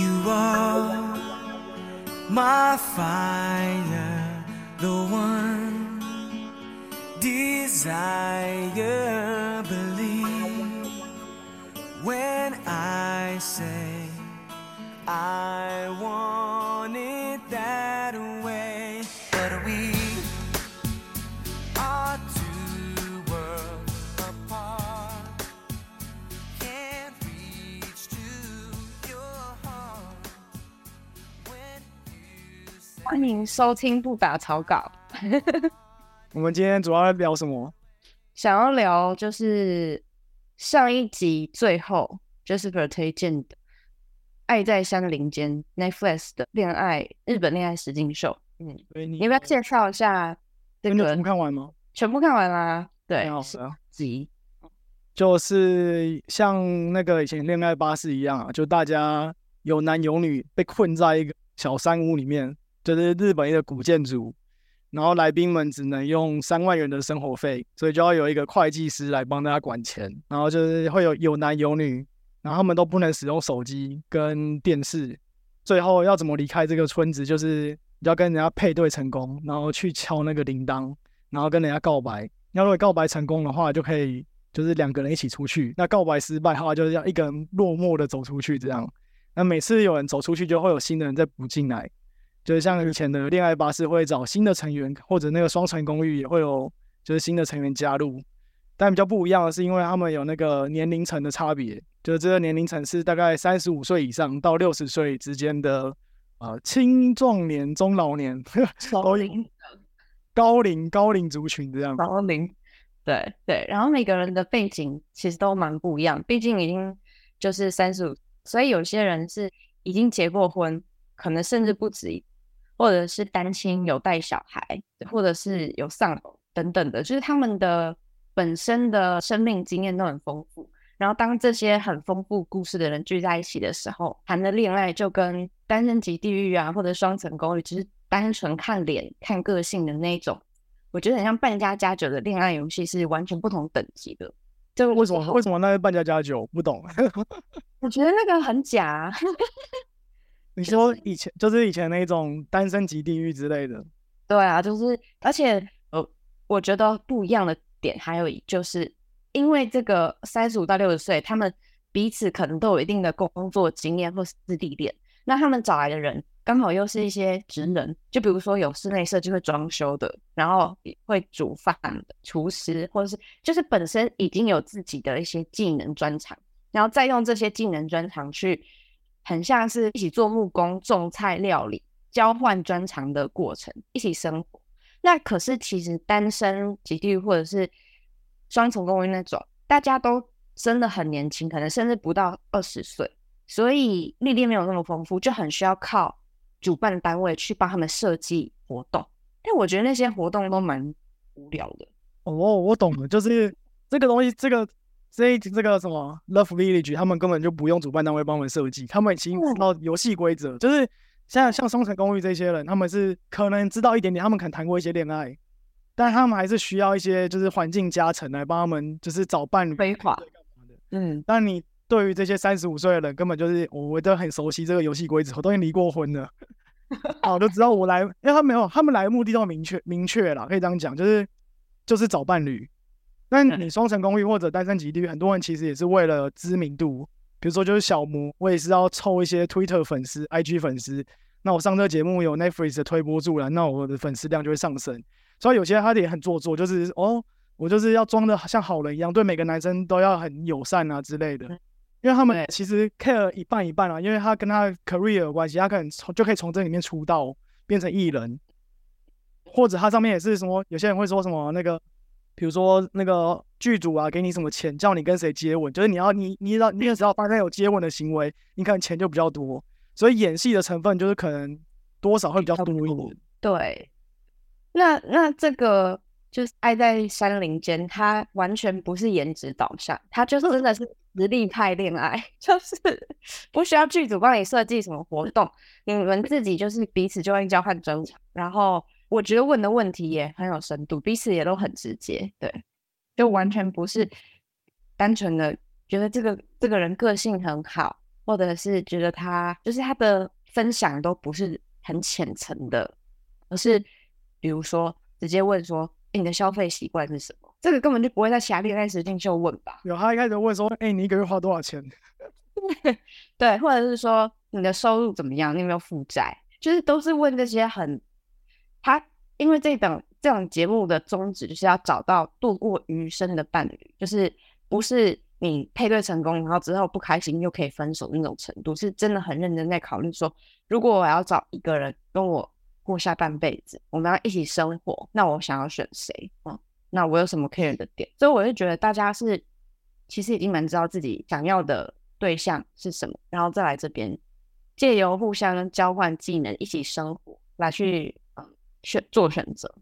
You are my fire, the one desire. 迎收听不打草稿。我们今天主要聊什么？想要聊就是上一集最后 Jasper 推荐的《爱在山林间》Netflix 的恋爱日本恋爱实境秀。嗯，你你要不要介绍一下全部？看完吗？全部看完啦？对挺，好的啊，集就是像那个以前恋爱巴士一样啊，就大家有男有女被困在一个小山屋里面，就是日本一个古建筑，然后来宾们只能用三万元的生活费，所以就要有一个会计师来帮大家管钱，然后就是会有有男有女，然后他们都不能使用手机跟电视，最后要怎么离开这个村子，就是要跟人家配对成功，然后去敲那个铃铛，然后跟人家告白。要如果告白成功的话，就可以就是两个人一起出去。那告白失败的话，就是要一个人落寞的走出去这样。那每次有人走出去，就会有新的人再补进来。就是像以前的恋爱巴士会找新的成员，或者那个双层公寓也会有就是新的成员加入。但比较不一样的是，因为他们有那个年龄层的差别，就是这个年龄层是大概三十五岁以上到六十岁之间的呃青壮年、中老年高龄高龄高龄族群这样。高龄，对对，然后每个人的背景其实都蛮不一样，毕竟已经就是三十五，所以有些人是已经结过婚，可能甚至不止一，或者是单亲有带小孩，或者是有丧偶等等的，就是他们的本身的生命经验都很丰富。然后当这些很丰富故事的人聚在一起的时候，谈的恋爱就跟《单身级地狱》啊，或者《双层公寓》，只是单纯看脸、看个性的那一种。我觉得很像半家家酒的恋爱游戏是完全不同等级的。就为什么为什么那是扮家家酒？不懂。我觉得那个很假啊。你说以前就是以前那种单身级地狱之类的，对啊，就是而且呃，我觉得不一样的点还有一就是，因为这个三十五到六十岁，他们彼此可能都有一定的工作经验或是历练，那他们找来的人刚好又是一些职能，就比如说有室内设计会装修的，然后也会煮饭的厨师，或者是就是本身已经有自己的一些技能专长，然后再用这些技能专长去，很像是一起做木工、种菜、料理，交换专长的过程，一起生活。那可是其实单身极地或者是双重公寓那种，大家都真的很年轻，可能甚至不到二十岁，所以历练没有那么丰富，就很需要靠主办单位去帮他们设计活动。但我觉得那些活动都蛮无聊的。哦，我懂了，就是这个东西，这个这一这个什么 Love Village，他们根本就不用主办单位帮我们设计，他们已经知道游戏规则，就是像像双城公寓这些人，他们是可能知道一点点，他们可能谈过一些恋爱，但他们还是需要一些就是环境加成来帮他们，就是找伴侣规划干嘛的。嗯，但你对于这些三十五岁的人，根本就是我我都很熟悉这个游戏规则，我都已经离过婚了，啊，我就知道我来，因为他没有，他们来的目的都明确明确了，可以这样讲，就是就是找伴侣。但嗯你双层公寓或者单身级地狱，很多人其实也是为了知名度，比如说就是小模，我也是要凑一些 Twitter 粉丝、IG 粉丝。那我上这个节目有 Netflix 的推波助澜，那我的粉丝量就会上升。所以有些他也很做作，就是哦，我就是要装的像好人一样，对每个男生都要很友善啊之类的。因为他们其实 care 一半一半啊，因为他跟他 career 有关系，他可能从就可以从这里面出道变成艺人，或者他上面也是什么，有些人会说什么那个，比如说那个剧组啊，给你什么钱，叫你跟谁接吻，就是你要你你要你也只要发生有接吻的行为，你可能钱就比较多，所以演戏的成分就是可能多少会比较多一点。对。那那这个就是《爱在山林间》，它完全不是颜值导向，它就是真的是实力派恋爱，就是不需要剧组帮你设计什么活动，你们自己就是彼此就会交换专长，然后我觉得问的问题也很有深度，彼此也都很直接，对，就完全不是单纯的觉得这个这个人个性很好，或或者是觉得他就是他的分享都不是很浅层的，而是比如说直接问说、诶你的消费习惯是什么？这个根本就不会在其他恋爱实境秀问吧？有他一开始问说，哎、你一个月花多少钱？对，或者是说你的收入怎么样？你有没有负债？就是都是问这些很他，因为这档这档节目的宗旨就是要找到度过余生的伴侣，就是不是你配对成功，然后之后不开心又可以分手那种程度，是真的很认真在考虑说，如果我要找一个人跟我过下半辈子，我们要一起生活，那我想要选谁？嗯，那我有什么 care 的点？所以我就觉得大家是其实已经蛮知道自己想要的对象是什么，然后再来这边借由互相交换技能，一起生活来去选做选择。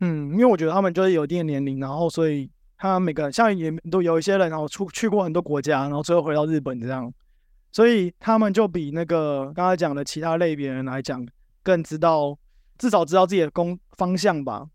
嗯，因为我觉得他们就是有一定的年龄，然后所以他每个人像也都有一些人，然后出去过很多国家，然后最后回到日本这样，所以他们就比那个刚才讲的其他类别人来讲，更知道至少知道自己的工方向吧，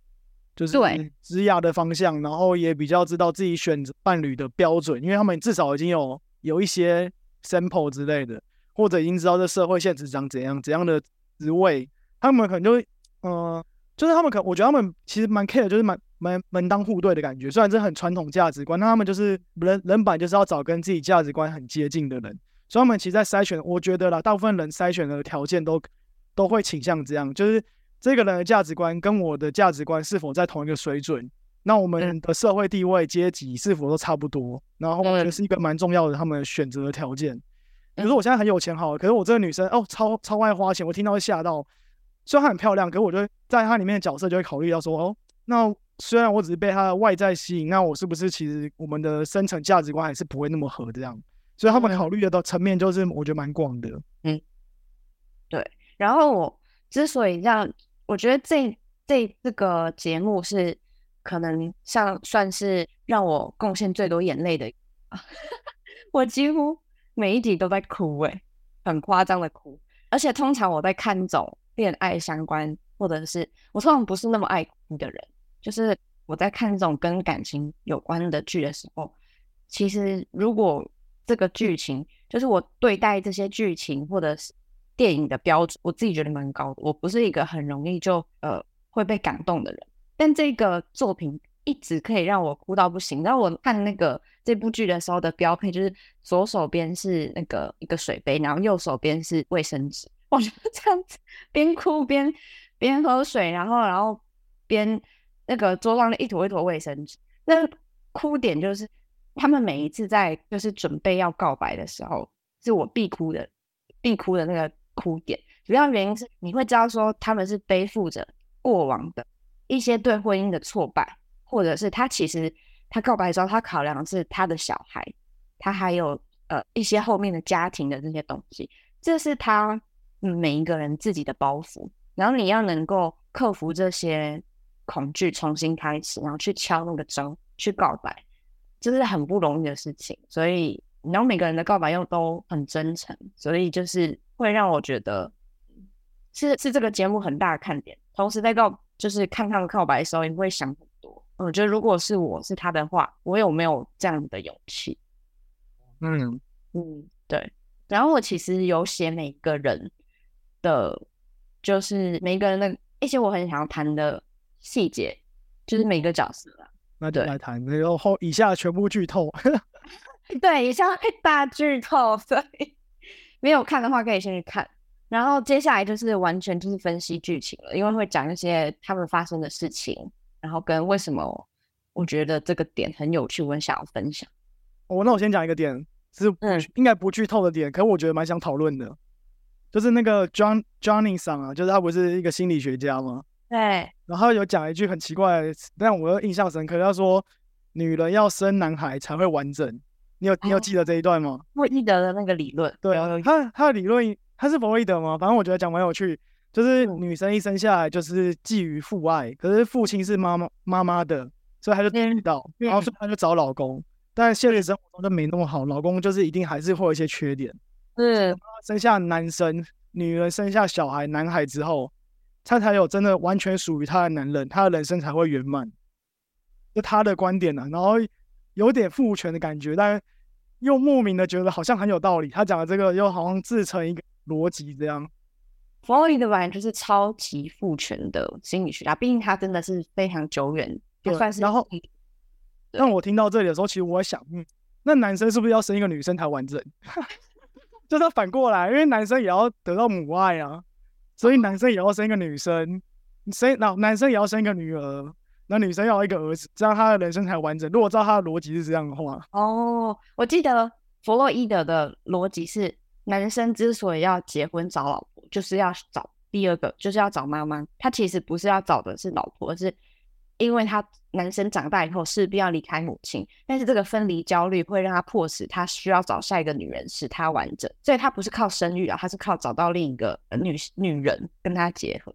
就是对职涯的方向，然后也比较知道自己选择伴侣的标准，因为他们至少已经有有一些 sample 之类的，或者已经知道这社会现实长怎样，怎样的职位，他们可能就会呃。就是他们可，我觉得他们其实蛮 care，就是蛮蛮门当户对的感觉。虽然这很传统价值观，但他们就是人人版就是要找跟自己价值观很接近的人，所以他们其实，在筛选，我觉得啦，大部分人筛选的条件都都会倾向这样，就是这个人的价值观跟我的价值观是否在同一个水准，那我们的社会地位、阶级是否都差不多，然后我觉得是一个蛮重要的他们选择的条件。比如说我现在很有钱好了，可是我这个女生哦，超超爱花钱，我听到会吓到。虽然她很漂亮，可是我就会在她里面的角色就会考虑到说，哦，那虽然我只是被她的外在吸引，那我是不是其实我们的深层价值观还是不会那么合这样？所以他们嗯考虑的层面就是我觉得蛮广的。嗯，对然后我之所以让我觉得这这这个节目是可能像算是让我贡献最多眼泪的，我几乎每一集都在哭诶、很夸张的哭。而且通常我在看这种恋爱相关，或者是我通常不是那么爱哭的人，就是我在看这种跟感情有关的剧的时候，其实如果这个剧情，就是我对待这些剧情或者是电影的标准，我自己觉得蛮高的。我不是一个很容易就呃会被感动的人，但这个作品一直可以让我哭到不行。然后我看那个这部剧的时候的标配，就是左手边是那个一个水杯，然后右手边是卫生纸。我就这样子边哭边边喝水，然后然后边那个桌上的一坨一坨卫生纸。那哭点就是他们每一次在就是准备要告白的时候，是我必哭的必哭的那个哭点。主要原因是你会知道说他们是背负着过往的一些对婚姻的挫败，或者是他其实他告白的时候，他考量的是他的小孩，他还有呃一些后面的家庭的这些东西，这是他每一个人自己的包袱。然后你要能够克服这些恐惧，重新开始，然后去敲那个钟，去告白，这是很不容易的事情。所以，然后每个人的告白又都很真诚，所以就是会让我觉得是是这个节目很大的看点。同时在告就是看他们告白的时候，也会想很多。我觉得如果是我是他的话，我有没有这样的勇气？嗯，嗯，对。然后我其实有写每个人的，就是每个人的一些我很想要谈的细节，就是每个角色啊。那就对来谈，然后后以下全部剧透。对，以上会大剧透，所以没有看的话可以先去看。然后接下来就是完全就是分析剧情了，因为会讲一些他们发生的事情，然后跟为什么我觉得这个点很有趣，我很想要分享。哦，那我先讲一个点，是嗯应该不剧透的点，可我觉得蛮想讨论的，就是那个 John Johnny 桑啊，就是他不是一个心理学家吗？对，然后有讲一句很奇怪的，但我又印象深刻。他说，女人要生男孩才会完整。你有你有哦记得这一段吗？弗洛伊德的那个理论，对啊，他他的理论他是弗洛伊德吗？反正我觉得讲蛮有趣，就是嗯女生一生下来就是寄予父爱，可是父亲是妈妈妈妈的，所以他就嗯知道，然后所以他就找老公。但现实生活中就没那么好，老公就是一定还是会有一些缺点。是生下男生，女人生下小孩，男孩之后，他才有真的完全属于他的男人，他的人生才会圆满。就他的观点呢、啊，然后有点父权的感觉，但又莫名的觉得好像很有道理，他讲的这个又好像自成一个逻辑这样。弗洛伊德本来就是超级父权的心理学家，毕竟他真的是非常久远，就算是然后让我听到这里的时候，其实我在想，嗯，那男生是不是要生一个女生才完整？就是反过来，因为男生也要得到母爱啊，所以男生也要生一个女生，生那男生也要生一个女儿，那女生要一个儿子，这样他的人生才完整。如果照他的逻辑是这样的话，哦，我记得弗洛伊德的逻辑是，男生之所以要结婚找老婆，就是要找第二个，就是要找妈妈。他其实不是要找的是老婆，而是因为他男生长大以后势必要离开母亲，但是这个分离焦虑会让他迫使他需要找下一个女人使他完整，所以他不是靠生育啊，他是靠找到另一个呃女女人跟他结合。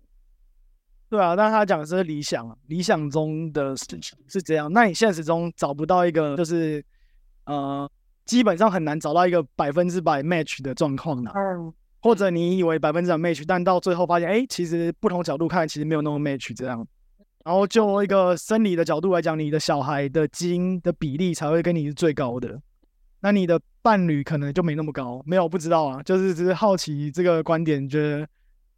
对啊，但他讲的是理想啊，理想中的事情是这样。那你现实中找不到一个，就是呃，基本上很难找到一个百分之百 match 的状况呢、嗯，或者你以为百分之百 match，但到最后发现，哎，其实不同角度看，其实没有那么 match 这样。然后就一个生理的角度来讲，你的小孩的基因的比例才会跟你是最高的，那你的伴侣可能就没那么高。没有不知道啊，就是只是好奇这个观点，觉得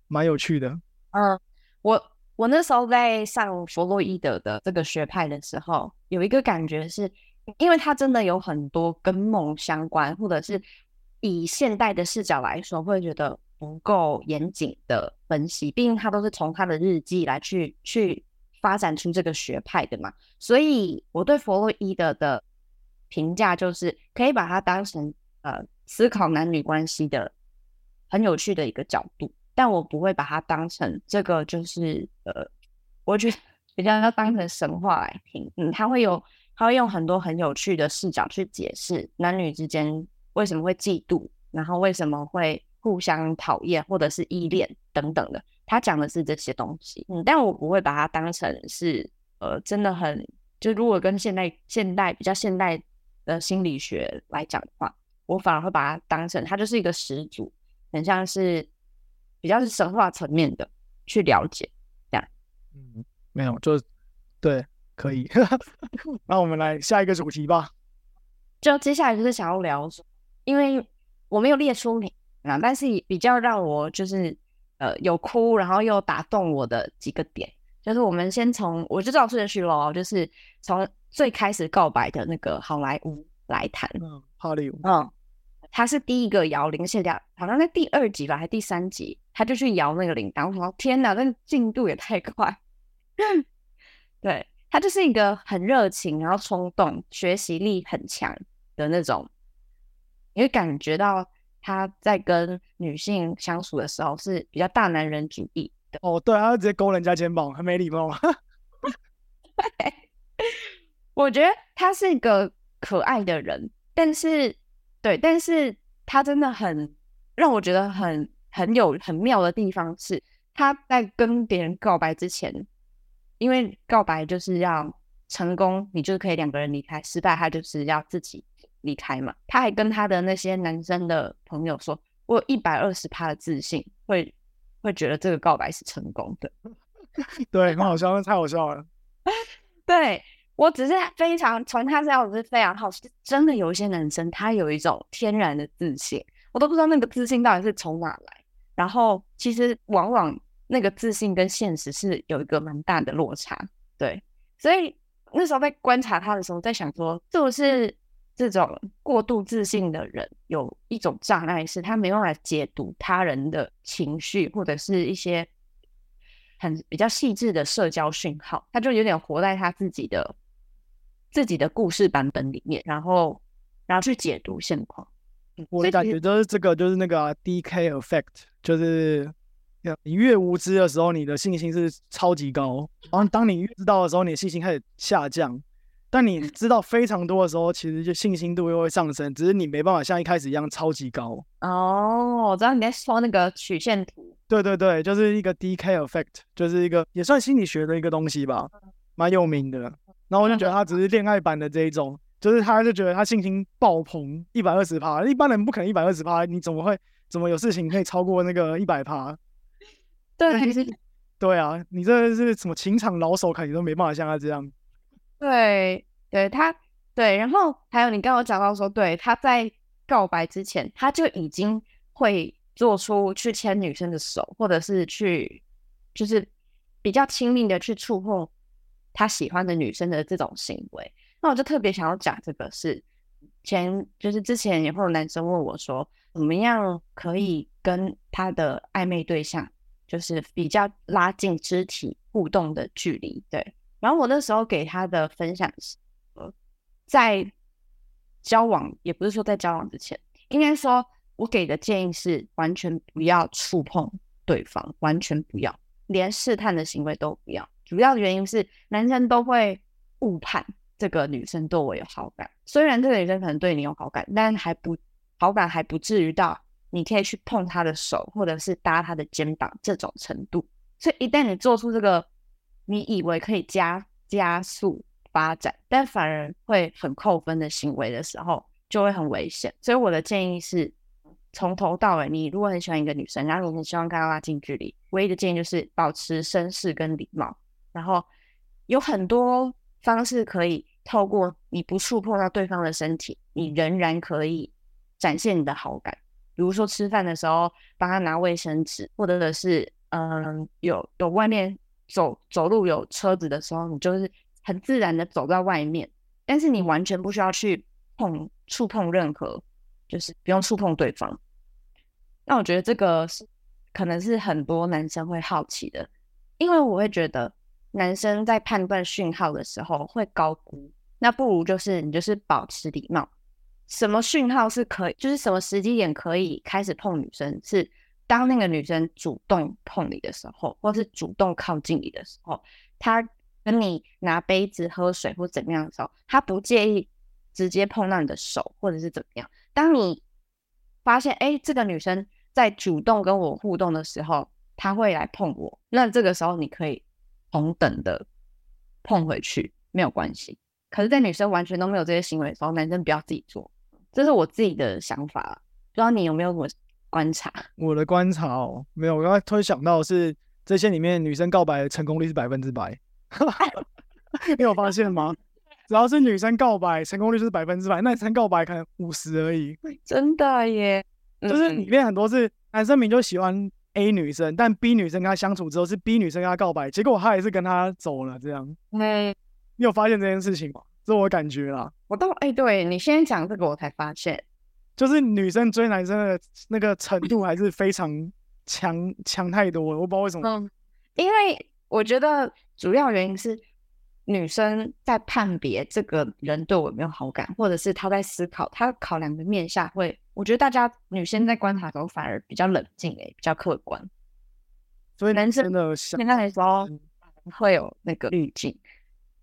蛮有趣的。嗯，我我那时候在上弗洛伊德的这个学派的时候，有一个感觉是，因为他真的有很多跟梦相关，或者是以现代的视角来说，会觉得不够严谨的分析。毕竟他都是从他的日记来去去发展出这个学派的嘛，所以我对弗洛伊德的评价就是，可以把它当成呃思考男女关系的很有趣的一个角度。但我不会把它当成这个，就是呃，我觉得比较要当成神话来听。嗯，他会有，他会用很多很有趣的视角去解释男女之间为什么会嫉妒，然后为什么会互相讨厌或者是依恋等等的。他讲的是这些东西，嗯，但我不会把它当成是呃，真的很就如果跟现代现代比较现代的心理学来讲的话，我反而会把它当成它就是一个始祖，很像是。比较是神话层面的去了解，这样嗯，没有，就对，可以。那我们来下一个主题吧。就接下来就是想要聊，因为我没有列出名啊，但是比较让我就是呃有哭，然后又打动我的几个点，就是我们先从我就照顺序喽，就是从最开始告白的那个好莱坞来谈。嗯，好莱坞，嗯，他是第一个摇铃线的，好像在第二集吧，还第三集，他就去摇那个铃铛。我说天哪，那个进度也太快。对他就是一个很热情，然后冲动，学习力很强的那种，你会感觉到他在跟女性相处的时候是比较大男人主义的。哦，对，他直接勾人家肩膀，很没礼貌。我觉得他是一个可爱的人，但是对，但是他真的很让我觉得很很有很妙的地方是，他在跟别人告白之前，因为告白就是要成功，你就是可以两个人离开；失败，他就是要自己离开嘛。他还跟他的那些男生的朋友说：“我有一百二十趴的自信，会会觉得这个告白是成功的。”对，很好笑，太好笑了。对我只是非常从他身上我是非常好奇，真的有一些男生他有一种天然的自信，我都不知道那个自信到底是从哪来。然后其实往往那个自信跟现实是有一个蛮大的落差，对。所以那时候在观察他的时候，在想说，是不是这种过度自信的人有一种障碍，是他没办法解读他人的情绪，或者是一些很比较细致的社交讯号，他就有点活在他自己的自己的故事版本里面，然后然后去解读现况。嗯我的感觉就是这个，就是那个啊、DK effect，就是呃你越无知的时候，你的信心是超级高，然后当你越知道的时候，你的信心开始下降。但你知道非常多的时候，其实就信心度又会上升，只是你没办法像一开始一样超级高。哦，我知道你在说那个曲线图。对对对，就是一个 DK effect，就是一个也算心理学的一个东西吧，蛮有名的。然后我就觉得他只是恋爱版的这一种，就是他就觉得他信心爆棚一百二十趴，一般人不可能一百二十趴，你怎么会怎么有事情可以超过那个一百趴？对对啊，你这是什么情场老手，肯定都没办法像他这样。对对，他对，然后还有你刚刚讲到说，对，他在告白之前，他就已经会做出去牵女生的手，或者是去就是比较亲密的去触碰他喜欢的女生的这种行为。那我就特别想要讲这个是前就是之前也会有男生问我说，怎么样可以跟他的暧昧对象就是比较拉近肢体互动的距离？对，然后我那时候给他的分享是，在交往也不是说在交往之前，应该说我给的建议是完全不要触碰对方，完全不要，连试探的行为都不要。主要的原因是男生都会误判这个女生对我有好感，虽然这个女生可能对你有好感，但还不好感还不至于到你可以去碰她的手或者是搭她的肩膀这种程度。所以一旦你做出这个你以为可以加加速发展，但反而会很扣分的行为的时候，就会很危险。所以我的建议是，从头到尾，你如果很喜欢一个女生，然后你很希望跟她拉近距离，唯一的建议就是保持绅士跟礼貌。然后有很多方式可以透过你不触碰到对方的身体，你仍然可以展现你的好感。比如说吃饭的时候帮他拿卫生纸，或者是嗯有有外面走走路有车子的时候，你就是很自然的走到外面，但是你完全不需要去碰触碰任何，就是不用触碰对方。那我觉得这个是可能是很多男生会好奇的，因为我会觉得男生在判断讯号的时候会高估，那不如就是你就是保持礼貌。什么讯号是可以，就是什么时机点可以开始碰女生，是当那个女生主动碰你的时候，或是主动靠近你的时候，她跟你拿杯子喝水或怎么样的时候，她不介意直接碰到你的手，或者是怎么样。当你发现，哎，这个女生在主动跟我互动的时候，她会来碰我，那这个时候你可以同等的碰回去，没有关系。可是，在女生完全都没有这些行为的时候，男生不要自己做。这是我自己的想法，不知道你有没有什么观察？我的观察哦，没有，我刚才突然想到的是这些里面女生告白的成功率是百分之百，你有发现吗？只要是女生告白，成功率就是百分之百，男生告白可能五十而已。真的耶，就是里面很多是男生明就喜欢 A 女生，但 B 女生跟他相处之后是 B 女生跟他告白，结果他还是跟他走了，这样。嗯，你有发现这件事情吗？这我感觉啦，我到哎，对你先讲这个，我才发现，就是女生追男生的那个程度还是非常强强太多了，我不知道为什么。嗯，因为我觉得主要原因是女生在判别这个人对我有没有好感，或者是她在思考，她考量的面下会，我觉得大家女生在观察的时候反而比较冷静，哎，比较客观。所以男生真的想现在的时候会有那个滤镜，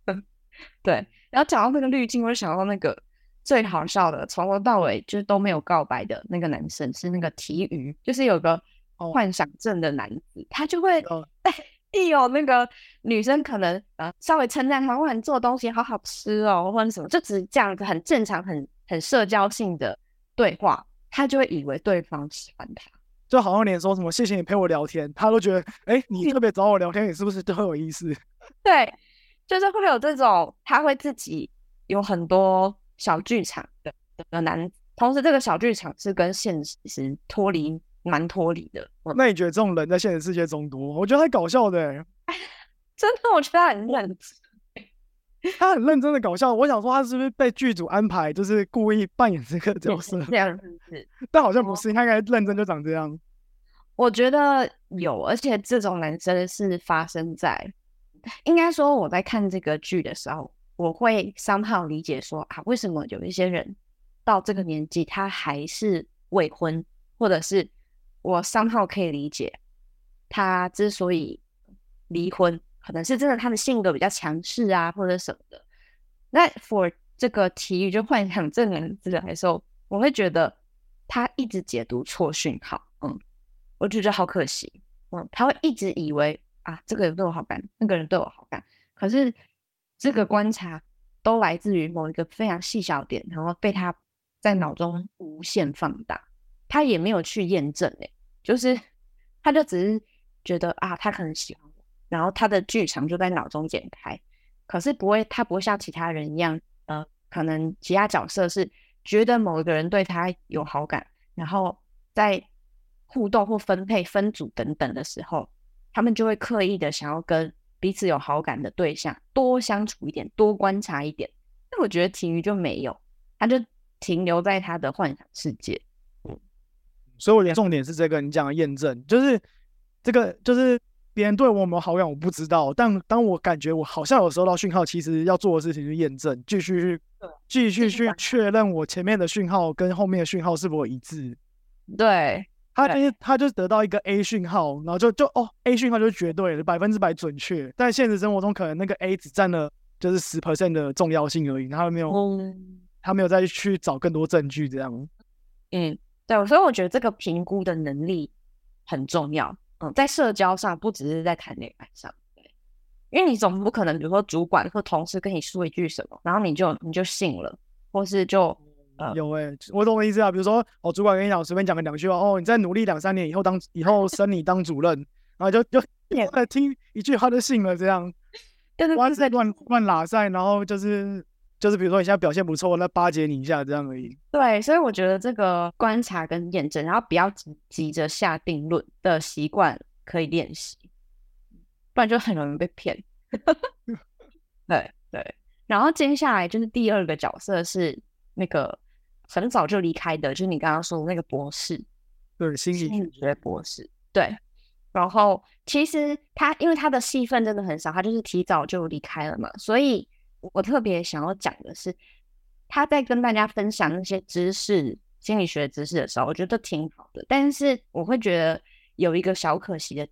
对。然后讲到那个滤镜，我就想到那个最好笑的，从头到尾就是都没有告白的那个男生，是那个体育，就是有个幻想症的男子，他就会哦 一有那个女生可能呃稍微称赞他，或者做的东西好好吃哦，或者什么，就只是这样子很正常、很很社交性的对话，他就会以为对方喜欢他。就好像连说什么谢谢你陪我聊天，他都觉得哎，你特别找我聊天，你是不是都很有意思？对，就是会有这种，他会自己有很多小剧场的的男，同时这个小剧场是跟现实脱离蛮脱离的。那你觉得这种人在现实世界中多？我觉得他搞笑的欸，真的，我觉得他很认真。他很认真的搞笑。我想说他是不是被剧组安排，就是故意扮演这个角色？这样子是，但好像不是，他应该认真就长这样。我觉得有，而且这种男生是发生在，应该说我在看这个剧的时候，我会 somehow 理解说啊，为什么有一些人到这个年纪他还是未婚，或者是我 somehow 可以理解他之所以离婚，可能是真的他的性格比较强势啊，或者什么的。那 for 这个体育就幻想症男子来说，我会觉得他一直解读错讯号，嗯。我就觉得好可惜，嗯，他会一直以为啊，这个人对我好感，那个人对我好感，可是这个观察都来自于某一个非常细小点，然后被他在脑中无限放大，他也没有去验证，诶，就是他就只是觉得啊，他可能喜欢我，然后他的剧场就在脑中剪开，可是不会，他不会像其他人一样，呃，可能其他角色是觉得某一个人对他有好感，然后在互动或分配、分组等等的时候，他们就会刻意的想要跟彼此有好感的对象多相处一点，多观察一点。那我觉得体育就没有，他就停留在他的幻想世界。所以我的重点是这个，你讲的验证，就是这个，就是别人对我有没有好感，我不知道。但当我感觉我好像有收到讯号，其实要做的事情是验证，继续去继续去确认我前面的讯号跟后面的讯号是否一致。对，他就是他就得到一个 A 讯号，然后就就哦 A 讯号就是绝对的，百分之百准确。但现实生活中可能那个 A 只占了就是十 percent 的重要性而已，他没有嗯他没有再去找更多证据这样。嗯，对，所以我觉得这个评估的能力很重要。嗯，在社交上，不只是在谈恋爱上，对，因为你总不可能，比如说主管或同事跟你说一句什么，然后你就你就信了，或是就呃有哎、我懂我意思啊。比如说，哦，主管跟你讲，随便讲个两句话，哦，你再努力两三年以后当以后升你当主任，然后就就 听一句他就信了，这样 对对对对哇塞乱乱拉塞，然后就是就是比如说你现在表现不错，那巴结你一下这样而已。对，所以我觉得这个观察跟验证，然后不要急急着下定论的习惯可以练习，不然就很容易被骗。对对，然后接下来就是第二个角色是那个很早就离开的，就是你刚刚说的那个博士，对，心理学博士。对，然后其实他因为他的戏份真的很少，他就是提早就离开了嘛，所以我特别想要讲的是，他在跟大家分享那些知识、心理学知识的时候，我觉得挺好的。但是我会觉得有一个小可惜的，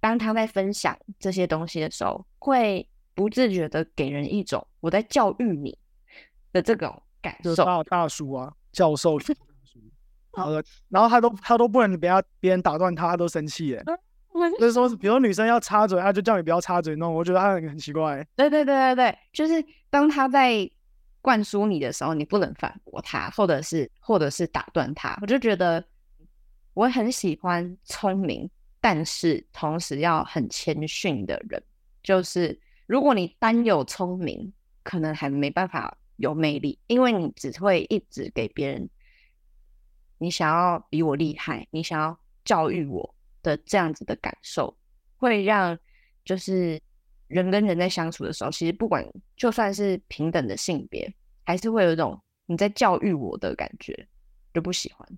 当他在分享这些东西的时候，会不自觉的给人一种我在教育你的这种感受。就是大大叔啊，教授级大叔，呃，然后他都他都不能别人别人打断他，他都生气耶。就是说，比如女生要插嘴，他就叫你不要插嘴那种，我觉得他很很奇怪。对对对对对，就是当他在灌输你的时候，你不能反驳他，或者是或者是打断他。我就觉得我很喜欢聪明，但是同时要很谦逊的人。就是如果你单有聪明，可能还没办法有魅力，因为你只会一直给别人你想要比我厉害，你想要教育我的这样子的感受，会让就是人跟人在相处的时候，其实不管就算是平等的性别，还是会有一种你在教育我的感觉，就不喜欢。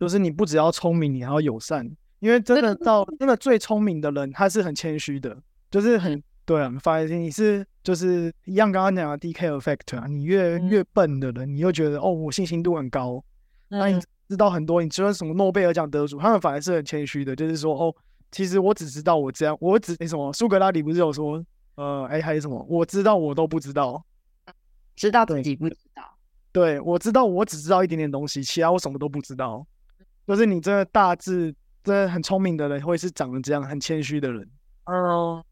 就是你不只要聪明，你还要友善，因为真的到真的最聪明的人，他是很谦虚的，就是很对啊。发现你是就是一样刚刚讲的 DK effect 啊，你越嗯越笨的人，你又觉得哦，我信心度很高，那你嗯知道很多，你知道什么诺贝尔奖得主，他们反而是很谦虚的，就是说哦，其实我只知道我这样，我只诶什么苏格拉底不是有说，呃，哎还有什么，我知道我都不知道，知道自对己不知道。对我知道我只知道一点点东西，其他我什么都不知道。就是你真的大致真的很聪明的人，会是长得这样很谦虚的人。嗯，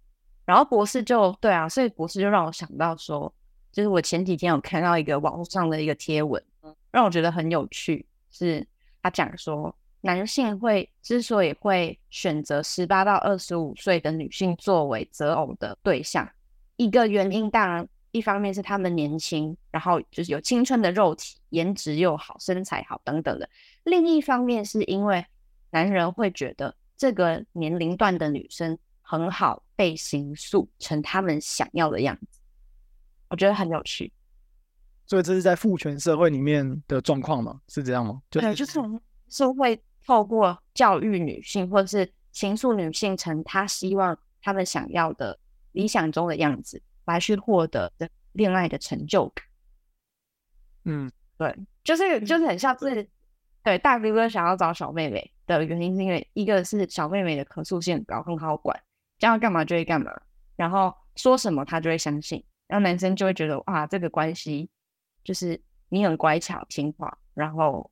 然后博士就对啊，所以博士就让我想到说，就是我前几天有看到一个网络上的一个贴文，让我觉得很有趣，是他讲说，男性会之所以会选择十八到二十五岁的女性作为择偶的对象，一个原因当然一方面是他们年轻，然后就是有青春的肉体，颜值又好，身材好等等的；另一方面是因为男人会觉得这个年龄段的女生很好被形塑成他们想要的样子，我觉得很有趣。所以这是在父权社会里面的状况吗？是这样吗？就对，就是我们是会透过教育女性，或者是形塑女性成她希望他们想要的理想中的样子，来去获得的恋爱的成就感。嗯，对，就是就是很像是对大哥哥想要找小妹妹的原因，是因为一个是小妹妹的可塑性很高，很好管，叫他干嘛就会干嘛，然后说什么他就会相信，然后男生就会觉得哇，这个关系就是你很乖巧听话，然后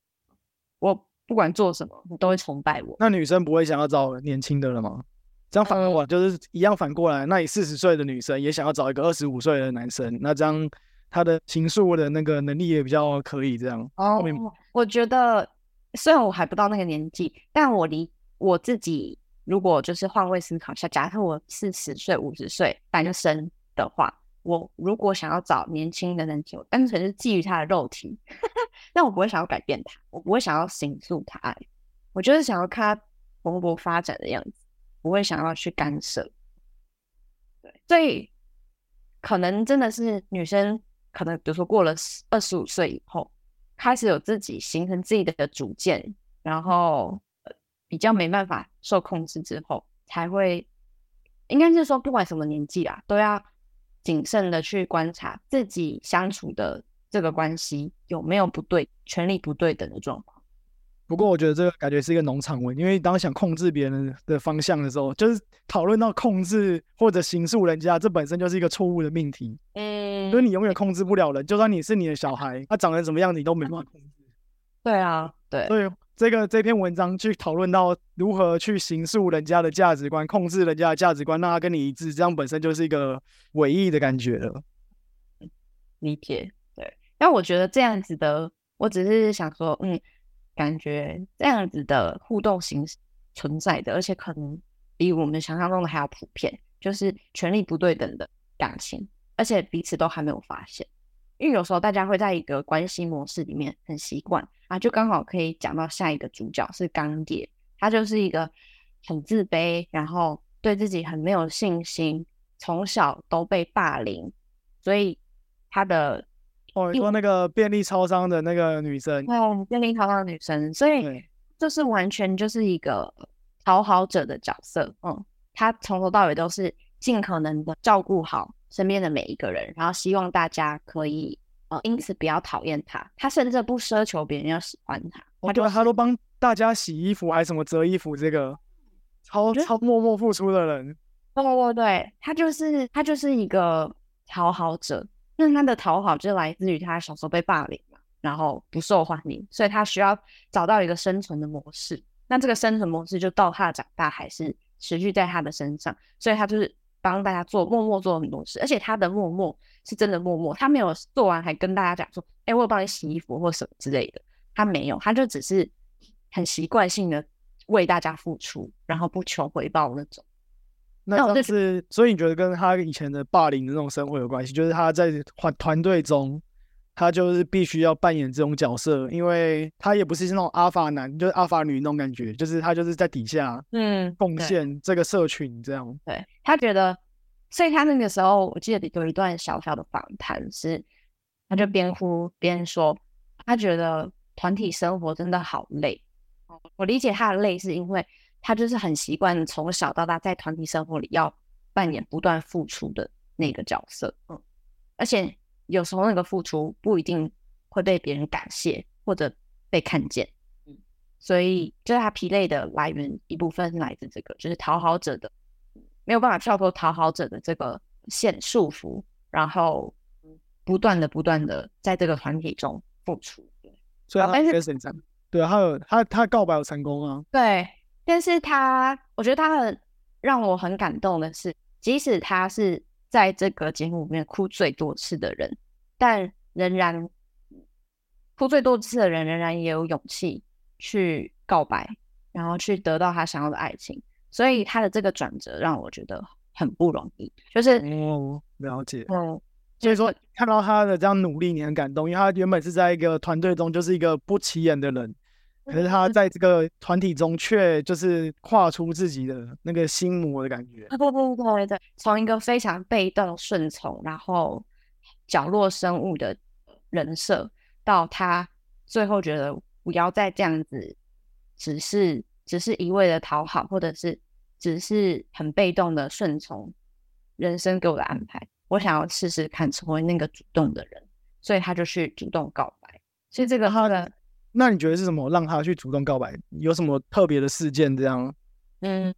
我不管做什么，你都会崇拜我。那女生不会想要找年轻的了吗？这样反而我就是一样反过来，那你四十岁的女生也想要找一个二十五岁的男生，那这样他的情愫的那个能力也比较可以这样。后面我觉得虽然我还不到那个年纪，但我离我自己如果就是换位思考一下，假设我四十岁、五十岁单身的话，我如果想要找年轻的男性，我单纯是基于他的肉体，那我不会想要改变他，我不会想要形塑他，我就是想要看他蓬勃发展的样子，不会想要去干涉。对，所以可能真的是女生，可能比如说过了二十五岁以后，开始有自己形成自己的主见，然后比较没办法受控制之后，才会应该是说，不管什么年纪啊，都要谨慎的去观察自己相处的这个关系有没有不对、权力不对等的状况。不过我觉得这个感觉是一个农场文，因为当想控制别人的方向的时候，就是讨论到控制或者刑诉人家，这本身就是一个错误的命题。嗯就是你永远控制不了人，就算你是你的小孩，他长成什么样子，你都没办法控制。对啊，对，所以这个这篇文章去讨论到如何去形塑人家的价值观，控制人家的价值观，让他跟你一致，这样本身就是一个伪意的感觉了。理解，对。但我觉得这样子的，我只是想说，嗯，感觉这样子的互动形式存在的，而且可能比我们想象中的还要普遍，就是权力不对等的感情，而且彼此都还没有发现。因为有时候大家会在一个关系模式里面很习惯啊，就刚好可以讲到下一个主角是钢铁，他就是一个很自卑，然后对自己很没有信心，从小都被霸凌，所以他的哦，你说那个便利超商的那个女生，对便利超商的女生，所以，就是完全就是一个讨好者的角色。嗯，他从头到尾都是尽可能的照顾好身边的每一个人，然后希望大家可以呃因此不要讨厌他。他甚至不奢求别人要喜欢他，哦他就对他都帮大家洗衣服，还什么折衣服，这个超超默默付出的人。对对对，他就是他就是一个讨好者。那他的讨好就来自于他小时候被霸凌嘛，然后不受欢迎，所以他需要找到一个生存的模式。那这个生存模式就到他的长大还是持续在他的身上，所以他就是帮大家做默默做很多事，而且他的默默是真的默默，他没有做完还跟大家讲说，哎、我有帮你洗衣服或什么之类的，他没有，他就只是很习惯性的为大家付出，然后不求回报那种。那这样那我就是，所以你觉得跟他以前的霸凌的那种生活有关系？就是他在团团队中，他就是必须要扮演这种角色，因为他也不是那种阿法男，就是阿法女那种感觉，就是他就是在底下嗯贡献这个社群这样。对他觉得，所以他那个时候，我记得有一段小小的访谈是，他就边哭边说，他觉得团体生活真的好累。哦我理解他的累，是因为他就是很习惯从小到大在团体生活里要扮演不断付出的那个角色，嗯，而且有时候那个付出不一定会被别人感谢或者被看见，嗯，所以就是他疲累的来源一部分是来自这个，就是讨好者的没有办法跳脱讨好者的这个限束缚，然后不断的不断的在这个团体中付出。对。所以他啊但是对啊，他有他他告白有成功啊，对，但是他，我觉得他很让我很感动的是，即使他是在这个节目里面哭最多次的人，但仍然哭最多次的人，仍然也有勇气去告白，然后去得到他想要的爱情。所以他的这个转折让我觉得很不容易，就是哦，了解。嗯，所以说看到他的这样努力，你很感动，因为他原本是在一个团队中就是一个不起眼的人，可是他在这个团体中却就是跨出自己的那个心魔的感觉。对对对对对，从一个非常被动、顺从，然后角落生物的人设，到他最后觉得不要再这样子，只是只是一味的讨好，或者是只是很被动的顺从人生给我的安排，我想要试试看成为那个主动的人，所以他就去主动告白。所以这个他的那你觉得是什么让他去主动告白？有什么特别的事件这样？嗯，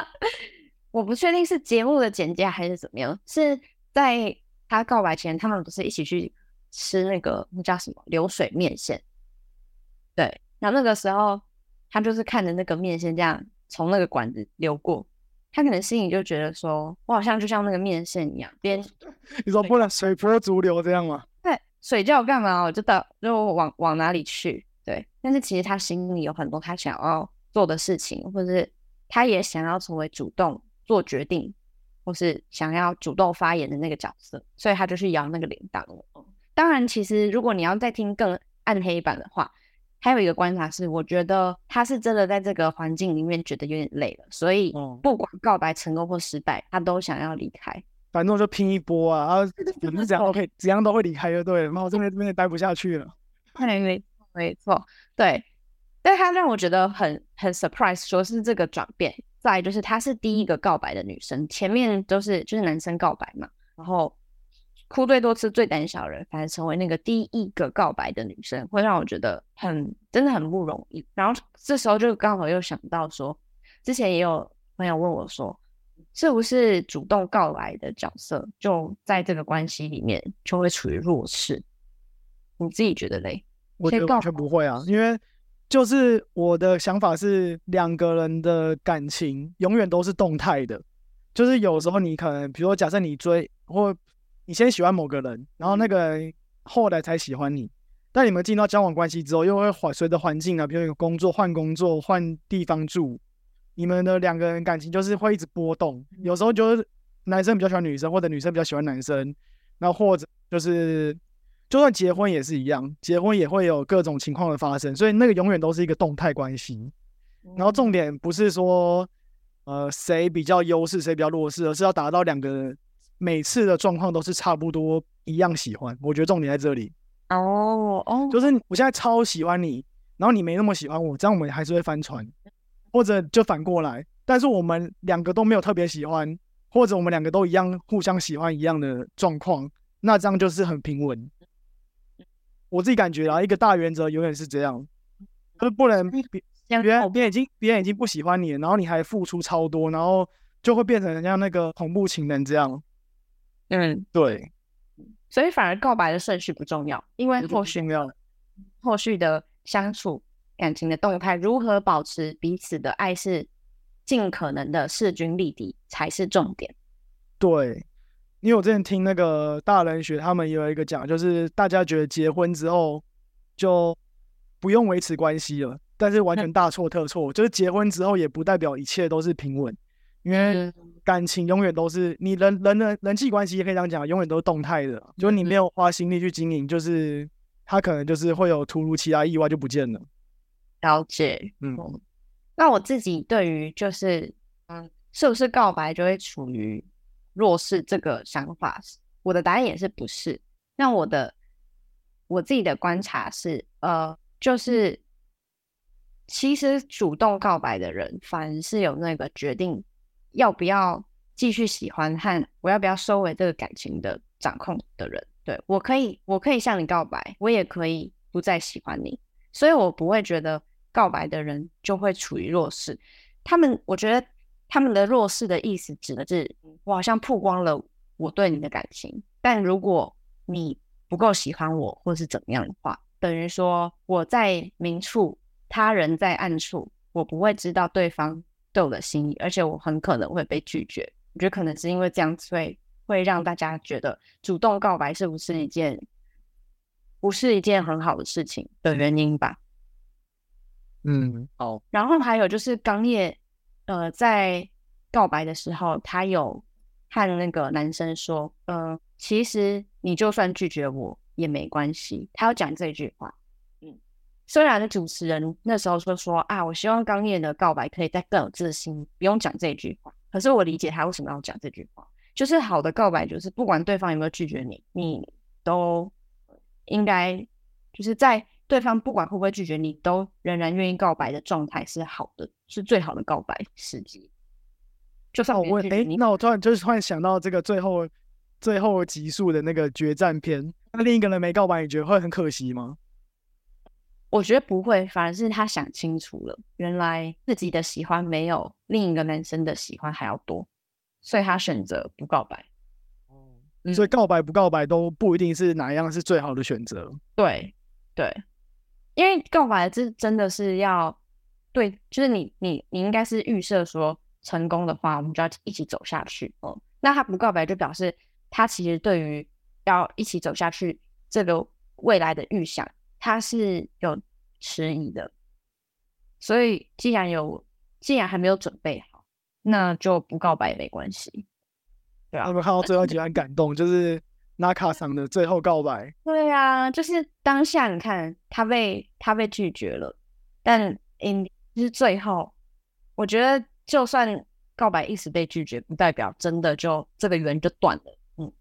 我不确定是节目的简介还是怎么样，是在他告白前，他们不是一起去吃那个那叫什么流水面线？对，然后那个时候他就是看着那个面线这样从那个管子流过，他可能心里就觉得说，我好像就像那个面线一样，边 你说不能随波逐流这样吗？对，水叫我干嘛？我就到就往往哪里去？对，但是其实他心里有很多他想要做的事情，或者是他也想要成为主动做决定或是想要主动发言的那个角色，所以他就去摇那个铃铛了。嗯当然，其实如果你要再听更暗黑版的话，还有一个观察是，我觉得他是真的在这个环境里面觉得有点累了，所以哦不管告白成功或失败，他都想要离开。反正我就拼一波啊，然后反正怎样都可以，怎样都会离开就对了。然后我这边这边也待不下去了。对，没没错，对。但他让我觉得很很 surprise，说是这个转变。再就是她是第一个告白的女生，前面都是就是男生告白嘛，然后哭最多次最胆小的人，反而成为那个第一个告白的女生，会让我觉得很真的很不容易。然后这时候就刚好又想到说，之前也有朋友问我说，是不是主动告白的角色就在这个关系里面就会处于弱势？你自己觉得嘞？我觉得完全不会啊，因为就是我的想法是，两个人的感情永远都是动态的。就是有时候你可能，比如说假设你追或你先喜欢某个人，然后那个人后来才喜欢你，但你们进到交往关系之后，又会环随着环境啊，比如有工作换工作换地方住，你们的两个人感情就是会一直波动。有时候就是男生比较喜欢女生，或者女生比较喜欢男生，然后或者就是就算结婚也是一样，结婚也会有各种情况的发生，所以那个永远都是一个动态关系。然后重点不是说呃谁比较优势，谁比较弱势，而是要达到两个人每次的状况都是差不多一样喜欢。我觉得重点在这里，哦哦，就是我现在超喜欢你，然后你没那么喜欢我，这样我们还是会翻船，或者就反过来。但是我们两个都没有特别喜欢，或者我们两个都一样互相喜欢一样的状况，那这样就是很平稳。我自己感觉啊，一个大原则永远是这样，就是不能别别人别人已经别人已经不喜欢你了，然后你还付出超多，然后就会变成人家那个恐怖情人这样。嗯，对，所以反而告白的顺序不重要，因为后续没有。后续的相处、感情的动态，如何保持彼此的爱是尽可能的势均力敌才是重点。对，因为我之前听那个大人学，他们也有一个讲，就是大家觉得结婚之后就不用维持关系了，但是完全 大错特错。就是结婚之后也不代表一切都是平稳，因为感情永远都是你人人的人际关系也可以这样讲，永远都是动态的。就是你没有花心力去经营，就是他可能就是会有突如其来意外就不见了。了解，嗯，那我自己对于就是嗯，是不是告白就会处于弱势这个想法，我的答案也是不是。那我的我自己的观察是，呃，就是其实主动告白的人，反而是有那个决定要不要继续喜欢和我要不要收回这个感情的掌控的人。对我可以，我可以向你告白，我也可以不再喜欢你，所以我不会觉得告白的人就会处于弱势。他们，我觉得他们的弱势的意思指的是，我好像曝光了我对你的感情，但如果你不够喜欢我，或是怎么样的话，等于说我在明处，他人在暗处，我不会知道对方对我的心意，而且我很可能会被拒绝。我觉得可能是因为这样，所以会让大家觉得主动告白是不是一件不是一件很好的事情的原因吧。嗯，好，然后还有就是刚叶，呃，在告白的时候，他有和那个男生说，呃，其实你就算拒绝我也没关系。他要讲这句话，嗯，虽然主持人那时候说说啊，我希望刚叶的告白可以再更有自信，不用讲这句话。可是我理解他为什么要讲这句话，就是好的告白就是不管对方有没有拒绝你，你都应该就是在对方不管会不会拒绝你，都仍然愿意告白的状态是好的，是最好的告白时机。就算我问，哎，那我突然就是突然想到这个最后最后集数的那个决战篇，那另一个人没告白，你觉得会很可惜吗？我觉得不会，反而是他想清楚了，原来自己的喜欢没有另一个男生的喜欢还要多，所以他选择不告白。嗯所以告白不告白都不一定是哪一样是最好的选择。对对，因为告白这真的是要对，就是你你你应该是预设说成功的话，我们就要一起走下去哦、那他不告白，就表示他其实对于要一起走下去这个未来的预想，他是有迟疑的。所以既然有，既然还没有准备好，那就不告白也没关系。对啊有没有看到最后 几段感动，就是纳卡桑的最后告白。对啊，就是当下你看他被他被拒绝了，但 in 就是最后，我觉得就算告白一时被拒绝，不代表真的就这个缘就断了。嗯，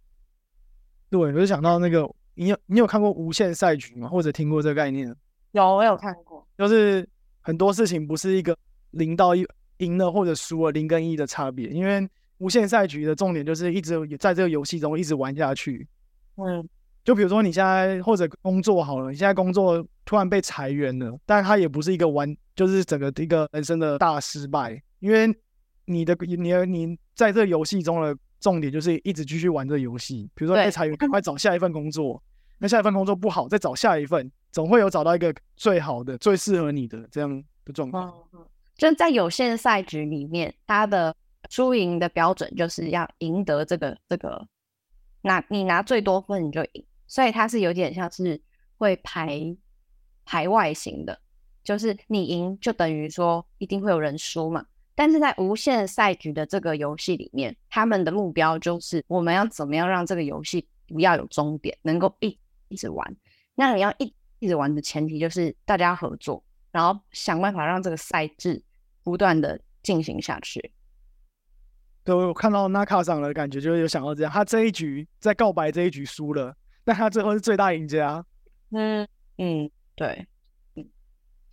对，我就想到那个，你有你有看过无限赛局吗？或者听过这个概念？有我有看过，就是很多事情不是一个零到一赢了或者输了零跟一的差别，因为无限赛局的重点就是一直在这个游戏中一直玩下去。嗯就比如说你现在或者工作好了，你现在工作突然被裁员了，但它也不是一个完，就是整个一个人生的大失败，因为你的你的你在这个游戏中的重点就是一直继续玩这个游戏。比如说被裁员，赶快找下一份工作，那下一份工作不好，再找下一份，总会有找到一个最好的、最适合你的这样的状况。嗯，就在有限赛局里面，它的输赢的标准就是要赢得这个这个，拿你拿最多分你就赢，所以它是有点像是会排排外型的，就是你赢就等于说一定会有人输嘛。但是在无限赛局的这个游戏里面，他们的目标就是我们要怎么样让这个游戏不要有终点，能够一一直玩。那你要一一直玩的前提就是大家合作，然后想办法让这个赛制不断的进行下去。对，我看到纳卡上的感觉，就是有想到这样，他这一局在告白这一局输了，但他最后是最大赢家。嗯嗯，对，嗯，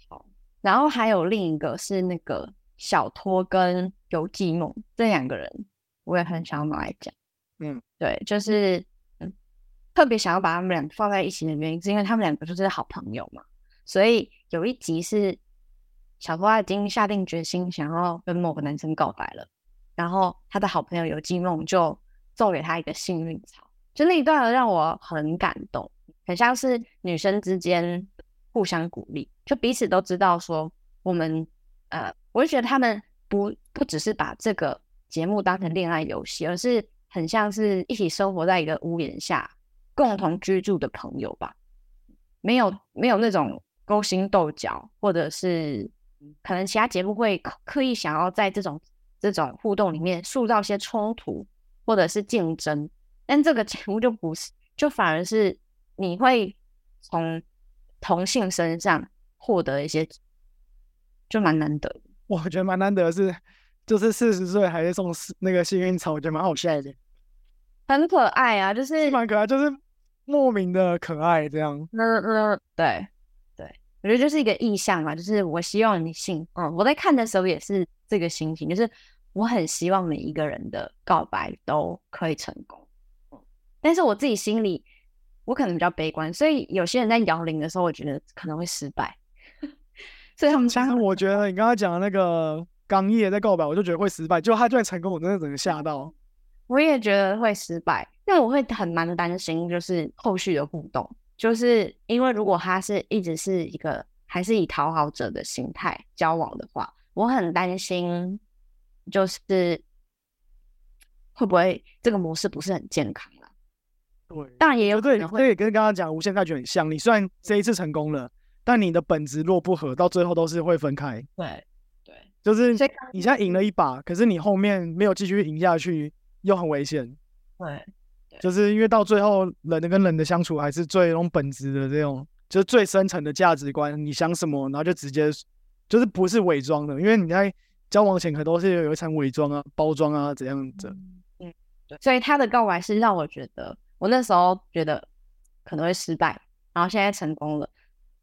好。然后还有另一个是那个小托跟游记梦这两个人，我也很想要拿来讲。嗯，对，就是嗯，特别想要把他们俩放在一起的原因，是因为他们两个就是好朋友嘛。所以有一集是小托他已经下定决心想要跟某个男生告白了，然后他的好朋友游金梦就送给他一个幸运草，就那一段让我很感动，很像是女生之间互相鼓励，就彼此都知道说我们呃，我就觉得他们不不只是把这个节目当成恋爱游戏，而是很像是一起生活在一个屋檐下共同居住的朋友吧，没有没有那种勾心斗角，或者是可能其他节目会刻意想要在这种这种互动里面塑造一些冲突或者是竞争，但这个节目就不是，就反而是你会从同性身上获得一些，就蛮难得。我觉得蛮难得的是，就是四十岁还是送那个幸运草，我觉得蛮好笑的，很可爱啊，就是蛮可爱，就是莫名的可爱这样。那那对对，我觉得就是一个意向嘛，就是我希望你信，嗯，我在看的时候也是这个心情，就是我很希望每一个人的告白都可以成功，嗯，但是我自己心里我可能比较悲观，所以有些人在摇铃的时候，我觉得可能会失败，所以他们其实我觉得你刚刚讲的那个刚叶在告白，我就觉得会失败，就他居然成功，我真的整个吓到。我也觉得会失败，那我会很蛮担心，就是后续的互动，就是因为如果他是一直是一个还是以讨好者的心态交往的话，我很担心，就是会不会这个模式不是很健康啦？对，当然也有可对，能会，这也跟刚刚讲无限大局很像。你虽然这一次成功了，但你的本质若不合，到最后都是会分开。对对，就是你现在赢了一把，可是你后面没有继续赢下去，又很危险。对就是因为到最后，人的跟人的相处还是最那种本质的这种，就是最深层的价值观。你想什么，然后就直接就是不是伪装的，因为你在交往前可都是有一层伪装啊、包装啊怎样子。嗯，对，所以他的告白是让我觉得，我那时候觉得可能会失败，然后现在成功了。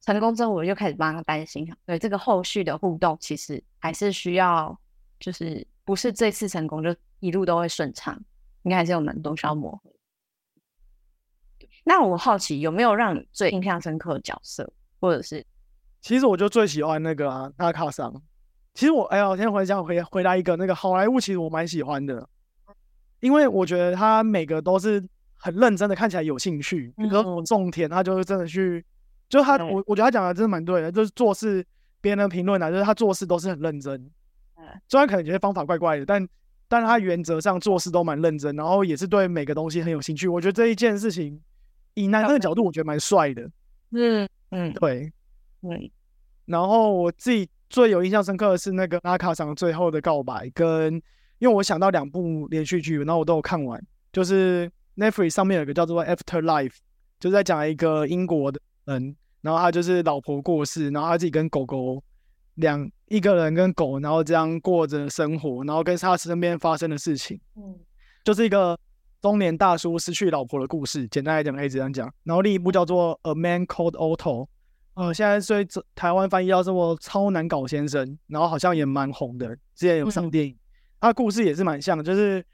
成功之后，我就开始帮他担心，对这个后续的互动，其实还是需要，就是不是这次成功就一路都会顺畅，应该还是有蛮多需要磨合。那我好奇有没有让你最印象深刻的角色，或者是其实我就最喜欢那个啊，纳卡桑。其实我哎呀，我先回想回回答一个那个好莱坞，其实我蛮喜欢的，因为我觉得他每个都是很认真的，看起来有兴趣。比如说嗯种田，他就是真的去，就他我我觉得他讲的真的蛮对的，就是做事别人的评论啊，就是他做事都是很认真。嗯虽然可能觉得方法怪怪的，但但他原则上做事都蛮认真，然后也是对每个东西很有兴趣。我觉得这一件事情，以男生的角度，我觉得蛮帅的。嗯嗯对，嗯然后我自己最有印象深刻的是那个阿卡桑最后的告白，跟因为我想到两部连续剧，然后我都有看完，就是 Netflix 上面有一个叫做《Afterlife》，就是在讲一个英国的人，然后他就是老婆过世，然后他自己跟狗狗两一个人跟狗，然后这样过着生活，然后跟他身边发生的事情，嗯，就是一个中年大叔失去老婆的故事。简单来讲可以这样讲。然后另一部叫做《A Man Called Otto》，呃，现在所以这台湾翻译叫做《超难搞先生》，然后好像也蛮红的，之前有上嗯电影。他的故事也是蛮像的，就是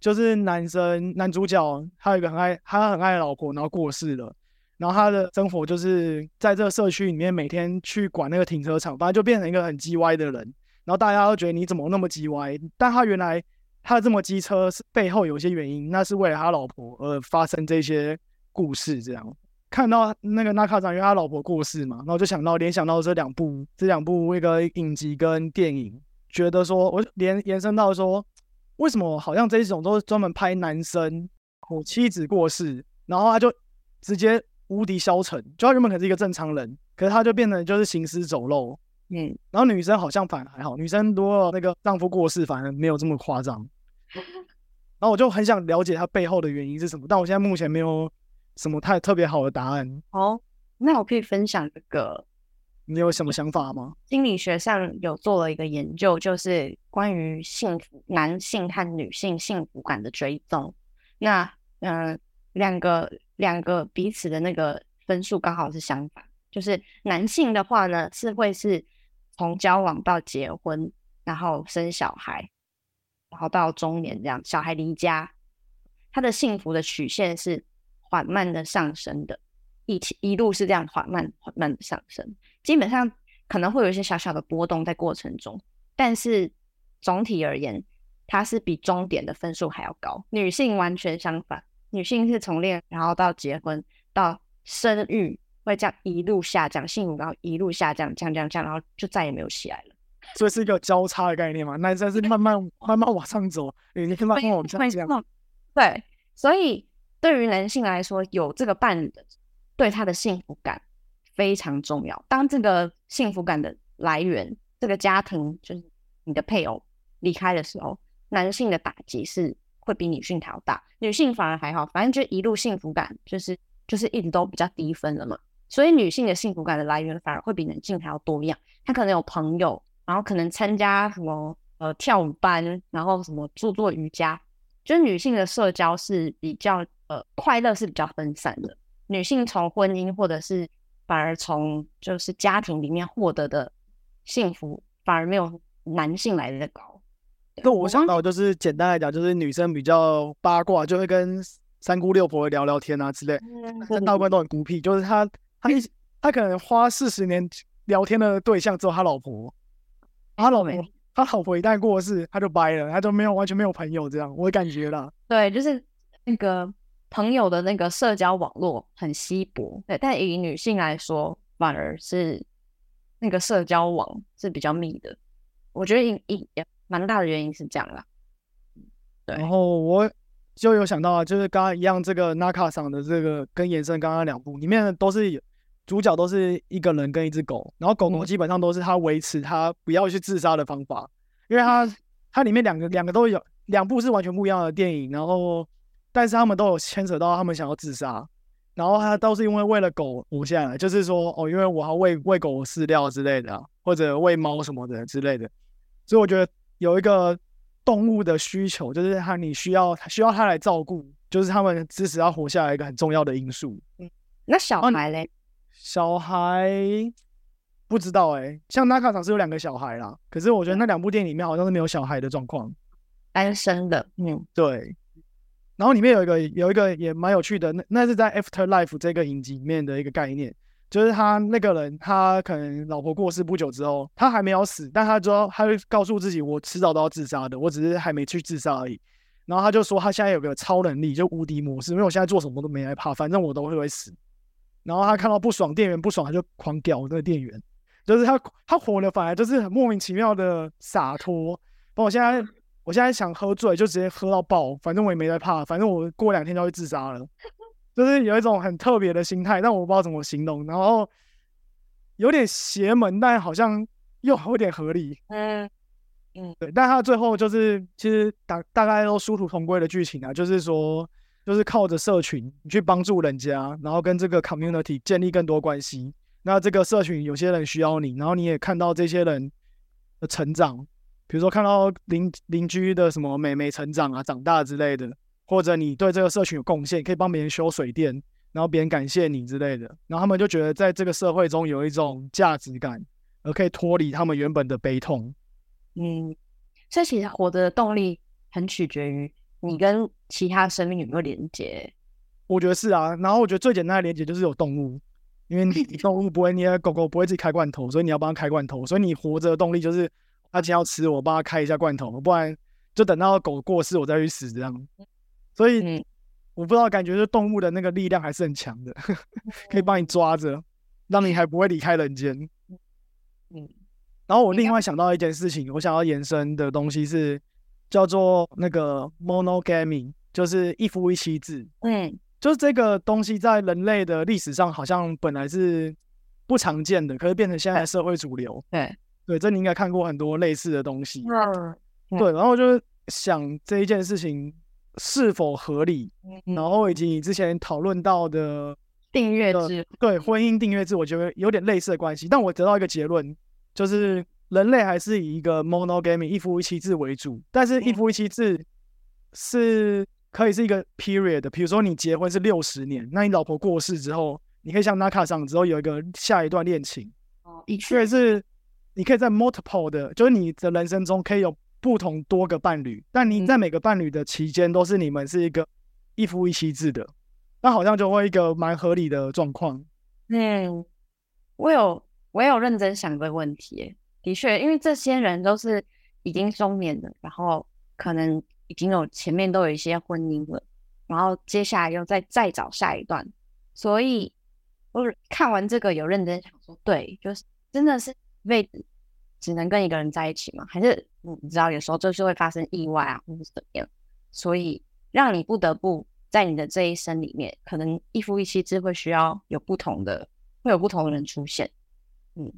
就是男生男主角他有一个很爱他很爱的老婆，然后过世了，然后他的生活就是在这个社区里面每天去管那个停车场，反正就变成一个很叽歪的人。然后大家都觉得你怎么那么叽歪？但他原来他的这么机车是背后有一些原因，那是为了他老婆而发生这些故事。这样看到那个纳卡长，因为他老婆过世嘛，然后就想到联想到这两部这两部一个影集跟电影，觉得说我连延伸到说，为什么好像这一种都是专门拍男生我妻子过世，然后他就直接无敌消沉，就他原本可是一个正常人，可是他就变成就是行尸走肉。嗯，然后女生好像反而还好，女生如果那个丈夫过世，反而没有这么夸张。然后我就很想了解她背后的原因是什么，但我现在目前没有什么太特别好的答案。哦，那我可以分享这个你有什么想法吗？心理学上有做了一个研究，就是关于幸福男性和女性幸福感的追踪。那嗯、呃两个两个彼此的那个分数刚好是相反，就是男性的话呢是会是从交往到结婚，然后生小孩，然后到中年这样，小孩离家，他的幸福的曲线是缓慢的上升的，一起一路是这样缓慢缓慢的上升。基本上可能会有一些小小的波动在过程中，但是总体而言，它是比终点的分数还要高。女性完全相反，女性是从恋然后到结婚到生育，会这样一路下降，幸福感一路下降，降降降，然后就再也没有起来了。所以是一个交叉的概念嘛？男生是慢慢慢慢往上走，女生慢慢往下降。没错，对，所以对于男性来说，有这个伴侣的对他的幸福感非常重要。当这个幸福感的来源，这个家庭就是你的配偶离开的时候，男性的打击是会比女性还要大，女性反而还好，反正就一路幸福感就是就是一直都比较低分了嘛。所以女性的幸福感的来源反而会比男性还要多样，她可能有朋友，然后可能参加什么呃跳舞班，然后什么做做瑜伽，就是女性的社交是比较呃快乐是比较分散的，女性从婚姻或者是反而从就是家庭里面获得的幸福，反而没有男性来的高。对那我想到就是简单来讲，就是女生比较八卦，就会跟三姑六婆聊聊天啊之类。嗯男生大部分都很孤僻，就是他他一他可能花四十年聊天的对象只有他老婆，他老婆他老婆一旦过世，他就掰了，他就没有完全没有朋友这样，我感觉啦。对，就是那个朋友的那个社交网络很稀薄，对，但以女性来说，反而是那个社交网是比较密的。我觉得一一也蛮大的原因是这样啦。对然后我就有想到啊，就是刚刚一样，这个 Naka 上的这个跟延伸刚刚两部里面都是有主角都是一个人跟一只狗，然后狗狗嗯基本上都是他维持他不要去自杀的方法，因为它它里面两个两个都有两部是完全不一样的电影，然后但是他们都有牵扯到他们想要自杀，然后他都是因为为了狗活下来，就是说哦，因为我要喂喂狗饲料之类的啊、或者喂猫什么的之类的，所以我觉得有一个动物的需求，就是它你需要需要它来照顾，就是他们支持它活下来一个很重要的因素。嗯那小孩嘞？小孩不知道哎、像纳卡场是有两个小孩啦，可是我觉得那两部电影里面好像是没有小孩的状况。单身的，嗯对，然后里面有一个有一个也蛮有趣的，那那是在 Afterlife 这个影集里面的一个概念，就是他那个人他可能老婆过世不久之后，他还没有死，但他知道他会告诉自己，我迟早都要自杀的，我只是还没去自杀而已。然后他就说他现在有个超能力，就无敌模式，因为我现在做什么都没害怕，反正我都会会死。然后他看到不爽店员不爽，他就狂屌那个店员，就是他他活的反而就是很莫名其妙的洒脱。我现在我现在想喝醉就直接喝到爆，反正我也没在怕，反正我过两天就会自杀了，就是有一种很特别的心态，但我不知道怎么形容。然后有点邪门，但好像又有点合理。嗯，嗯对，但他最后就是其实大大概都殊途同归的剧情啊，就是说就是靠着社群你去帮助人家，然后跟这个 community 建立更多关系。那这个社群有些人需要你，然后你也看到这些人的成长，比如说看到邻邻居的什么美美成长啊、长大之类的，或者你对这个社群有贡献，可以帮别人修水电，然后别人感谢你之类的，然后他们就觉得在这个社会中有一种价值感，而可以脱离他们原本的悲痛。嗯，所以其实活的动力很取决于你跟其他生命有没有连接。我觉得是啊，然后我觉得最简单的连接就是有动物，因为你动物不会，你的狗狗不会自己开罐头，所以你要帮它开罐头，所以你活着的动力就是它今天要吃，我帮它开一下罐头，不然就等到狗过世我再去死这样。所以嗯我不知道，感觉是动物的那个力量还是很强的，可以帮你抓着，让你还不会离开人间。嗯然后我另外想到一件事情，我想要延伸的东西是叫做那个 monogamy，就是一夫一妻制。嗯就是这个东西在人类的历史上好像本来是不常见的，可是变成现在社会主流。对，对，这你应该看过很多类似的东西。嗯对，然后就是想这一件事情是否合理，嗯然后以及你之前讨论到的订阅呃制，对婚姻订阅制，我觉得有点类似的关系。但我得到一个结论，就是人类还是以一个 monogamy 一夫一妻制为主，但是一嗯夫一妻制是可以是一个 period 的，比如说你结婚是六十年，那你老婆过世之后，你可以像 Naka 上之后有一个下一段恋情，一所以是你可以在 multiple 的，就是你的人生中可以有不同多个伴侣，但你嗯在每个伴侣的期间都是你们是一个一夫一妻制的，那好像就会一个蛮合理的状况。嗯，我有我有认真想这个问题耶，的确，因为这些人都是已经中年了，然后可能已经有前面都有一些婚姻了，然后接下来又再再找下一段，所以我看完这个有认真想说，对，就是真的是一辈子只能跟一个人在一起吗？还是你知道有时候就是会发生意外啊，或者是怎么样，所以让你不得不在你的这一生里面，可能一夫一妻制会需要有不同的，会有不同的人出现。嗯，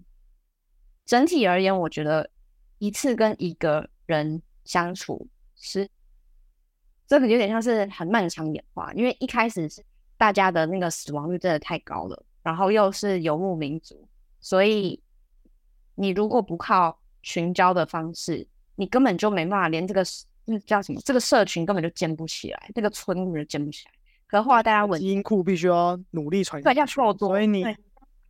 整体而言，我觉得一次跟一个人相处是这个有点像是很漫长演化，因为一开始是大家的那个死亡率真的太高了，然后又是游牧民族，所以你如果不靠群交的方式，你根本就没办法连这个那叫什么这个社群根本就建不起来，这个村根本就建不起来。可后来大家稳基因库必须要努力传对，要够多，所以你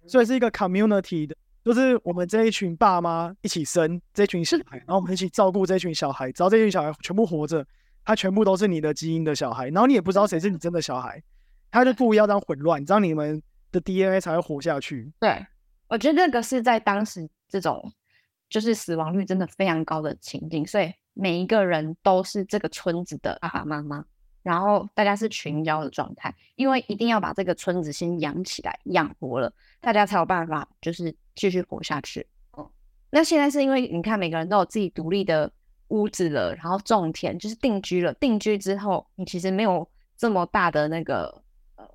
所以是一个 community 的，就是我们这一群爸妈一起生这群小孩，然后我们一起照顾这群小孩，只要这群小孩全部活着，他全部都是你的基因的小孩，然后你也不知道谁是你真的小孩，他就故意要这样混乱，这样你们的 DNA 才会活下去。对，我觉得那个是在当时这种就是死亡率真的非常高的情境，所以每一个人都是这个村子的爸爸妈妈，然后大家是群交的状态，因为一定要把这个村子先养起来，养活了，大家才有办法就是继续活下去。嗯，那现在是因为你看每个人都有自己独立的屋子了，然后种田，就是定居了。定居之后，你其实没有这么大的那个呃，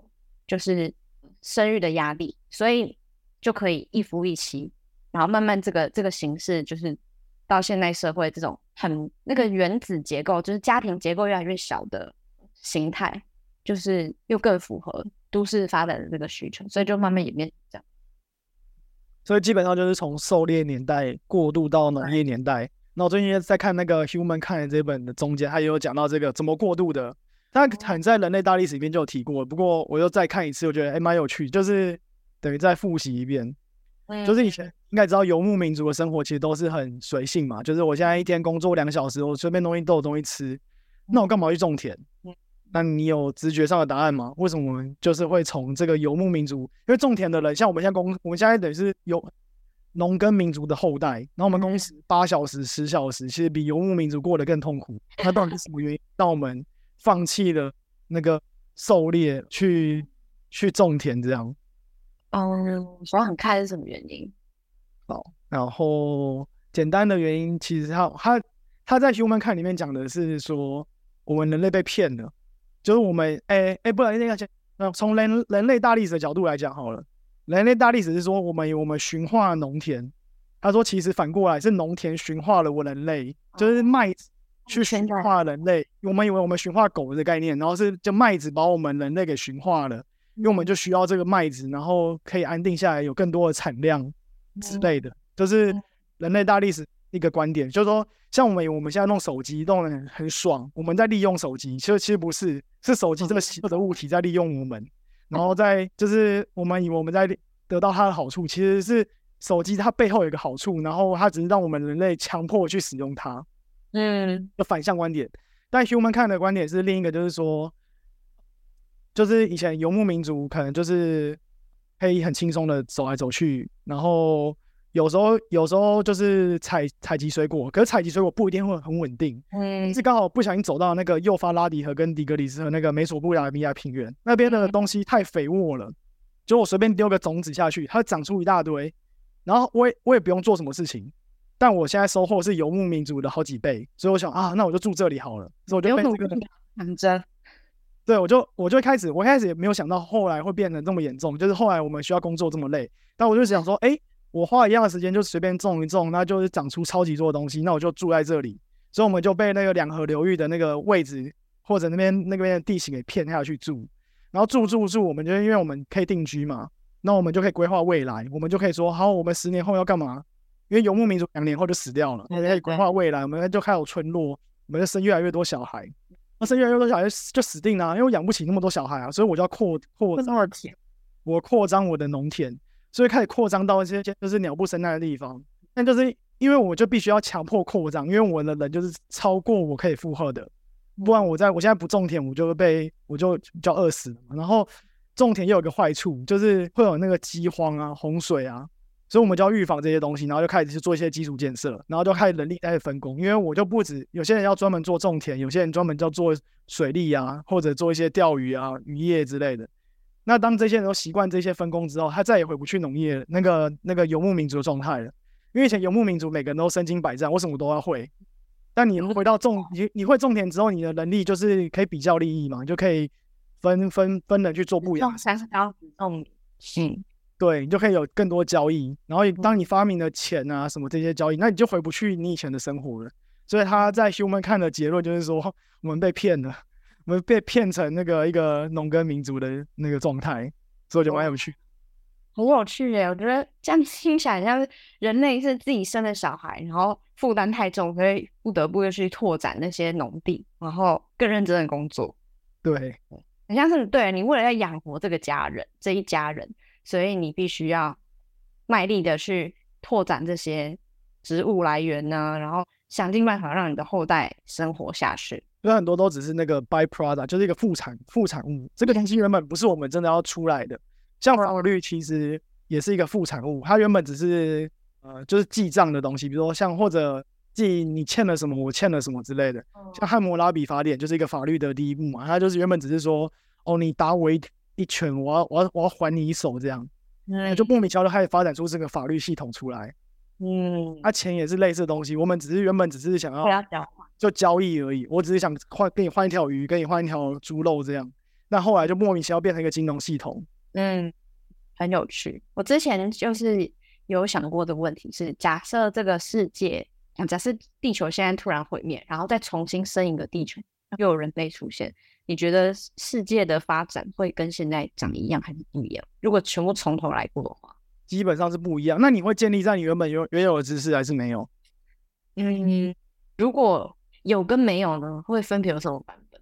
就是生育的压力，所以就可以一夫一妻，然后慢慢这个这个形式就是到现代社会这种很那个原子结构，就是家庭结构越来越小的形态，就是又更符合都市发展的这个需求，所以就慢慢演变成这样。所以基本上就是从狩猎年代过渡到农业年代。那我最近在看那个《Human Kind》这本的中间，他也有讲到这个怎么过渡的。他很在人类大历史里面就有提过，不过我又再看一次，我觉得还蛮有趣，就是等于再复习一遍。就是以前应该知道游牧民族的生活其实都是很随性嘛，就是我现在一天工作两个小时，我随便东西都有东西吃，那我干嘛去种田嗯？那你有直觉上的答案吗？为什么我们就是会从这个游牧民族，因为种田的人，像我们现在公，我们现在等于是有农耕民族的后代，然后我们工时八小时、十小时，其实比游牧民族过得更痛苦。那到底是什么原因让我们放弃了那个狩猎，去去种田这样？嗯，我很看是什么原因。然后简单的原因，其实他他他在 Human 看里面讲的是说，我们人类被骗了，就是我们哎哎，不然那个讲，那从人人类大历史的角度来讲好了，人类大历史是说我们我们驯化农田，他说其实反过来是农田驯化了我人类，就是麦子去驯化人类。我们以为我们驯化狗的概念，然后是就麦子把我们人类给驯化了，因为我们就需要这个麦子，然后可以安定下来，有更多的产量之类的，就是嗯。人类大历史一个观点，就是说，像我们我们现在弄手机弄得很很爽，我们在利用手机，其实其实不是，是手机这个稀有的物体在利用我们，然后在就是我们以为我们在得到它的好处，其实是手机它背后有一个好处，然后它只是让我们人类强迫去使用它，嗯的反向观点。但 Human 看的观点是另一个，就是说，就是以前游牧民族可能就是可以很轻松的走来走去，然后有时候有时候就是采采集水果，可是采集水果不一定会很稳定，嗯。是刚好不小心走到那个幼发拉底河跟底格里斯河那个美索不达米亚平原那边的嗯。东西太肥沃了，就我随便丢个种子下去，它长出一大堆，然后我也我也不用做什么事情，但我现在收获是游牧民族的好几倍，所以我想啊，那我就住这里好了，所以我就有被这个努力讲真，对，我就我就开始，我一开始也没有想到后来会变得这么严重，就是后来我们需要工作这么累，但我就想说，哎，我花一样的时间就随便种一种，那就是长出超级多的东西，那我就住在这里，所以我们就被那个两河流域的那个位置或者那边那边的地形给骗下去住，然后住住住，我们就因为我们可以定居嘛，那我们就可以规划未来，我们就可以说，好，我们十年后要干嘛？因为游牧民族两年后就死掉了，我们可以规划未来，我们就开始有村落，我们就生越来越多小孩。那生越来越多小孩就死定了啊、因为我养不起那么多小孩啊，所以我就要扩扩这么甜，我扩张我的农田，所以开始扩张到一些就是鸟不生蛋的地方。但就是因为我就必须要强迫扩张，因为我的人就是超过我可以负荷的，不然我在我现在不种田，我就会被我就就要饿死了嘛。然后种田又有个坏处，就是会有那个饥荒啊、洪水啊，所以我们就要预防这些东西，然后就开始去做一些基础建设，然后就开始人力开始分工，因为我就不止有些人要专门做种田，有些人专门要做水利啊，或者做一些钓鱼啊、渔业之类的。那当这些人都习惯这些分工之后，他再也回不去农业那个那个游牧民族的状态了。因为以前游牧民族每个人都身经百战，我什么都要会。但你回到种你你会种田之后，你的能力就是可以比较利益嘛，你就可以分分分人去做不一样三十刀只种嗯对你就可以有更多交易，然后当你发明了钱啊什么这些交易，那你就回不去你以前的生活了。所以他在 Human 看的结论就是说，我们被骗了，我们被骗成那个一个农耕民族的那个状态，所以我觉得蛮有趣。很有趣耶！我觉得这样听起来像是人类是自己生的小孩，然后负担太重，所以不得不又去拓展那些农地，然后更认真的工作。对，很像是对你为了要养活这个家人这一家人，所以你必须要卖力的去拓展这些植物来源呢，然后想尽办法让你的后代生活下去。所以很多都只是那个 byproduct，就是一个副产副产物。这个东西原本不是我们真的要出来的，像法律其实也是一个副产物，它原本只是呃就是记账的东西，比如说像或者记你欠了什么，我欠了什么之类的。像汉谟拉比法典就是一个法律的第一步嘛，它就是原本只是说哦你打我一一拳，我要我要我要还你一手这样，嗯就莫名其妙就开始发展出这个法律系统出来。嗯，啊，钱也是类似的东西，我们只是原本只是想要。就交易而已。我只是想换跟你换一条鱼，跟你换一条猪肉这样。那后来就莫名其妙变成一个金融系统。嗯，很有趣。我之前就是有想过的问题是：假设这个世界，啊假设地球现在突然毁灭，然后再重新生一个地球，又有人类出现，你觉得世世界的发展会跟现在长一样还是不一样？如果全部从头来过的话，基本上是不一样。那你会建立在你原本有原有的知识还是没有？嗯，如果有跟没有呢，会分别有什么版本？